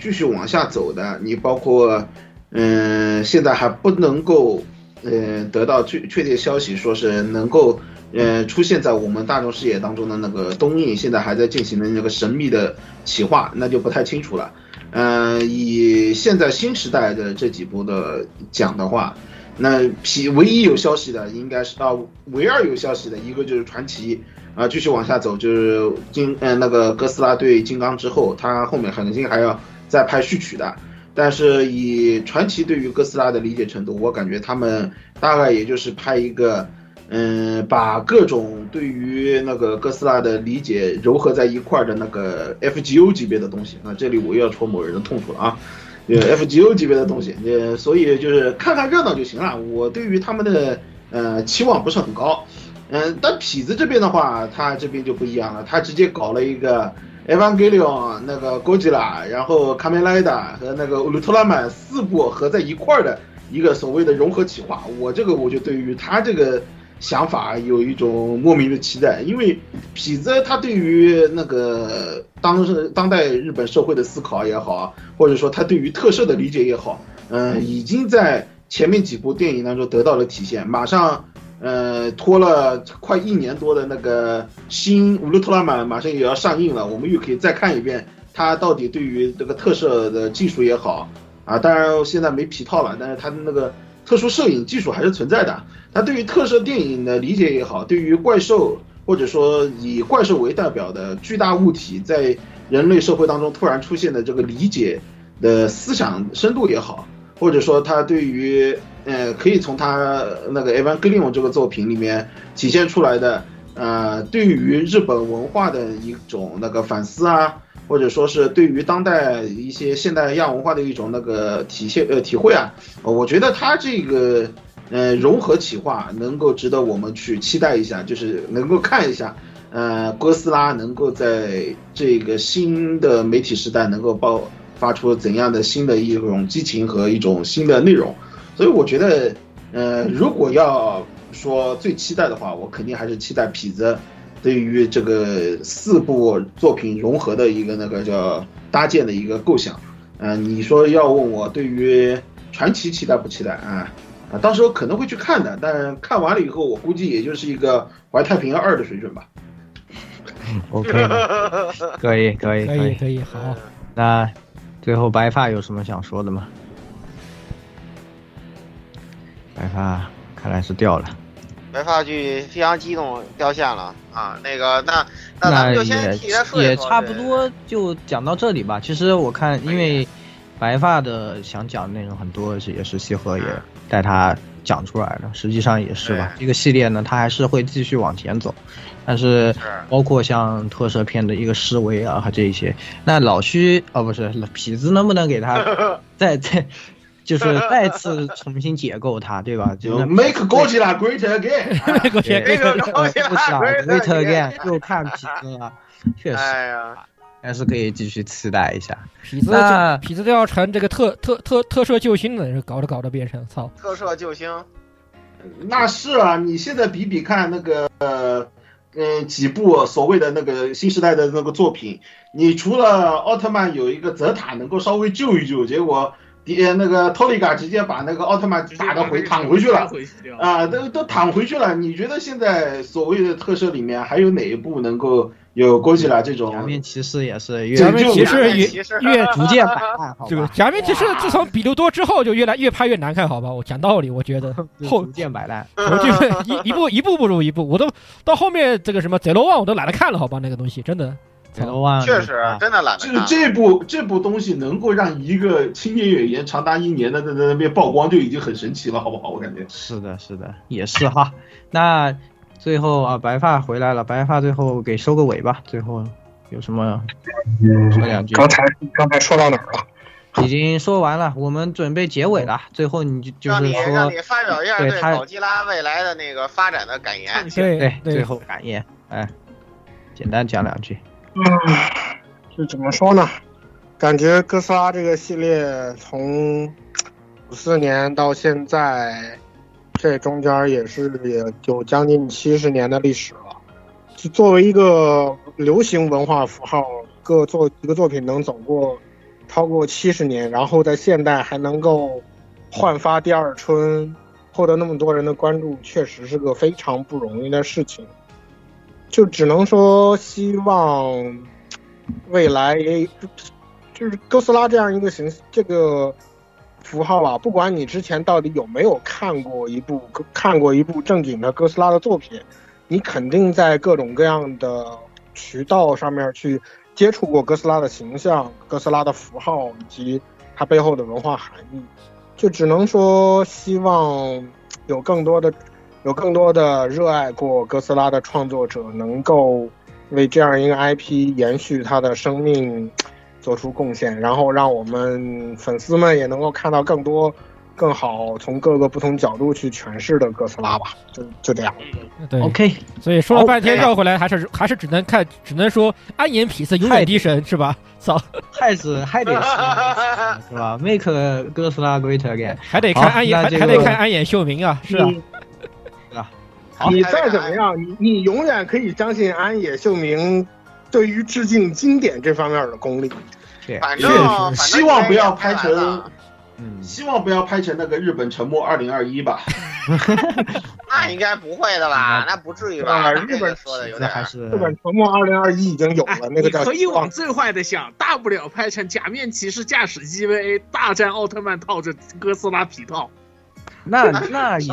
G: 继续往下走的，你包括，嗯、现在还不能够，呃，得到确确切消息，说是能够，呃，出现在我们大众视野当中的那个东映，现在还在进行的那个神秘的企划，那就不太清楚了。嗯、以现在新时代的这几部的讲的话，那皮唯一有消息的应该是啊，唯二有消息的一个就是传奇啊，继续往下走，就是金呃那个哥斯拉对金刚之后，他后面肯定还要再拍续曲的。但是以传奇对于哥斯拉的理解程度，我感觉他们大概也就是拍一个，嗯，把各种对于那个哥斯拉的理解糅合在一块儿的那个 FGO 级别的东西那。这里我又要戳某人的痛处了啊。呃，FGO 级别的东西，呃，所以就是看看热闹就行了。我对于他们的呃期望不是很高，嗯、但痞子这边的话，他这边就不一样了，他直接搞了一个 Evangelion 那个哥吉拉，然后卡梅莱达和那个乌鲁特拉曼四部合在一块儿的一个所谓的融合企划。我这个我就对于他这个想法有一种莫名的期待，因为痞子他对于那个当时当代日本社会的思考也好，或者说他对于特摄的理解也好，嗯、已经在前面几部电影当中得到了体现。马上，呃，拖了快一年多的那个新乌鲁特拉曼马上也要上映了，我们又可以再看一遍他到底对于这个特摄的技术也好啊，当然现在没皮套了，但是他的那个特殊摄影技术还是存在的。他对于特摄电影的理解也好，对于怪兽或者说以怪兽为代表的巨大物体在人类社会当中突然出现的这个理解的思想深度也好，或者说他对于呃可以从他那个《Evangelion》这个作品里面体现出来的呃对于日本文化的一种那个反思啊，或者说是对于当代一些现代亚文化的一种那个体现呃体会啊，我觉得他这个呃融合企划能够值得我们去期待一下，就是能够看一下。呃，哥斯拉能够在这个新的媒体时代能够爆发出怎样的新的一种激情和一种新的内容，所以我觉得，呃，如果要说最期待的话，我肯定还是期待痞子对于这个四部作品融合的一个那个叫搭建的一个构想。呃，你说要问我对于传奇期待不期待啊？啊，到时候可能会去看的，但看完了以后，我估计也就是一个怀太平洋二的水准吧。
B: OK，可以可以
C: 可以可以，好，
B: 那最后白发有什么想说的吗？白发看来是掉了，
D: 白发剧非常激动掉线了。啊！那个，那那咱们就先
B: 也
D: 替他说
B: 也差不多就讲到这里吧。其实我看，因为白发的想讲的内容很多，也是西河也带他讲出来的。实际上也是吧，这个系列呢，他还是会继续往前走，但是包括像特摄片的一个思维啊和这一些，那老虚哦不是痞子能不能给他 再再就是再次重新解构它，对吧？就那
G: Make Godzilla great again，
C: 这个
B: 对对对不想 Great Again 又看痞子了，确实，
D: 哎呀，
B: 还是可以继续期待一下。
C: 痞子
B: 那
C: 痞子都要成这个特特特特摄救星了，搞着搞着变成操，
D: 特摄救星，
G: 那是啊，你现在比比看那个呃呃几部所谓的那个新时代的那个作品，你除了奥特曼有一个泽塔能够稍微救一救，结果迪那个托利嘎直接把那个奥特曼打的回躺回去了啊，都都躺回去了。你觉得现在所谓的特摄里面还有哪一部能够有哥吉拉这种？
B: 假面骑士也是越
C: 假面骑士越越
B: 逐渐摆烂，好
C: 这个
B: 吧？
C: 假面骑士自从比多多之后就越来越拍越难看，好吧？我讲道理，我觉得 后
B: 逐渐摆烂。
C: 我 就是一一步一步不如一步，我都到后面这个什么贼罗万我都懒得看了，好吧？那个东西真的。
B: 贼罗万
D: 确实真的懒得
G: 就是
D: 看。
G: 这部这部东西能够让一个青年演员长达一年的在在那边曝光，就已经很神奇了，好不好？我感觉
B: 是的，是的，也是哈。那最后啊，白发回来了，白发最后给收个尾吧。最后有什么说两句？
H: 刚才刚才说到哪儿了？
B: 已经说完了，我们准备结尾了。最后你就就是
D: 让你让你，发表一下对宝基拉未来的那个发展的感言。
C: 对
B: 对，
C: 对
B: 最后感言，哎，简单讲两句。
H: 嗯，这怎么说呢？感觉哥斯拉这个系列从五四年到现在，这中间也是也有将近七十年的历史了。就作为一个流行文化符号，各作一个作品能走过超过七十年，然后在现代还能够焕发第二春，获得那么多人的关注，确实是个非常不容易的事情。就只能说希望未来也就是哥斯拉这样一个形这个符号吧，不管你之前到底有没有看过一部看过一部正经的哥斯拉的作品，你肯定在各种各样的渠道上面去接触过哥斯拉的形象、哥斯拉的符号以及它背后的文化含义。就只能说希望有更多的。有更多的热爱过哥斯拉的创作者能够为这样一个 IP 延续它的生命做出贡献，然后让我们粉丝们也能够看到更多、更好从各个不同角度去诠释的哥斯拉吧。就就这样。
C: 对
B: OK，
C: 所以说了半天绕回来，还是还是只能看，只能说安颜匹次永远低神是吧？操，
B: 还是还得是是吧？Make 哥斯拉 great again，
C: 还得看安颜，还还得看安颜秀明啊，是啊。
H: 你再怎么样，你你永远可以相信安野秀明对于致敬经典这方面的功力。
D: 反
G: 正希望不要拍成，嗯，希望不要拍成那个日本沉默二零二一吧。
D: 那应该不会的吧？那不至于吧？
H: 日本
D: 说的有点
B: 还是
H: 日本沉默二零二一已经有了，那个叫。
E: 你可以往最坏的想，大不了拍成假面骑士驾驶 GVA 大战奥特曼套着哥斯拉皮套。
B: 那那 也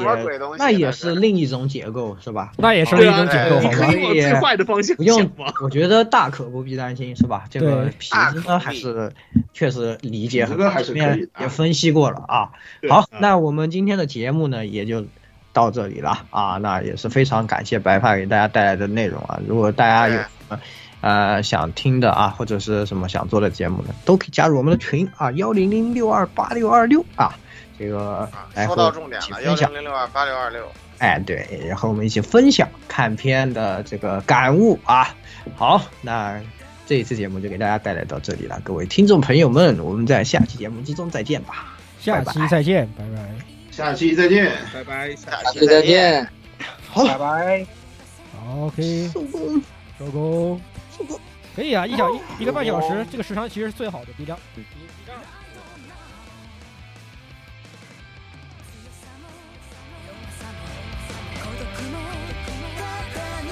B: 那也是另一种结构，是吧？
C: 那也是另一种结构，
E: 你可以往最坏的方向
B: 不用，我觉得大可不必担心，是吧？这个皮子呢还是确实理解，
G: 很多还是可以，
B: 也分析过了啊。好，那我们今天的节目呢也就到这里了啊。那也是非常感谢白发给大家带来的内容啊。如果大家有什么呃想听的啊，或者是什么想做的节目呢，都可以加入我们的群啊，幺零零六二八六二六啊。这个
D: 说到重点了，幺零零六二八六二六。
B: 哎，对，然后我们一起分享看片的这个感悟啊。好，那这一次节目就给大家带来到这里了，各位听众朋友们，我们在下期节目之中再见吧。
C: 下期再见，拜拜。
G: 下期再见，
E: 拜拜。
D: 下期再见，
B: 好，
H: 拜拜。
C: OK，
B: 收工，
C: 收工，
B: 收工。
C: 可以啊，一小一一个半小时，这个时长其实是最好的，比较。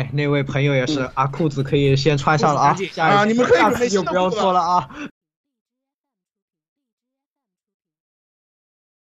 B: 哎，那位朋友也是啊，裤子可以先穿上了啊，下一
I: 啊你们可以
B: 下
I: 准备
B: 次就不要说了啊。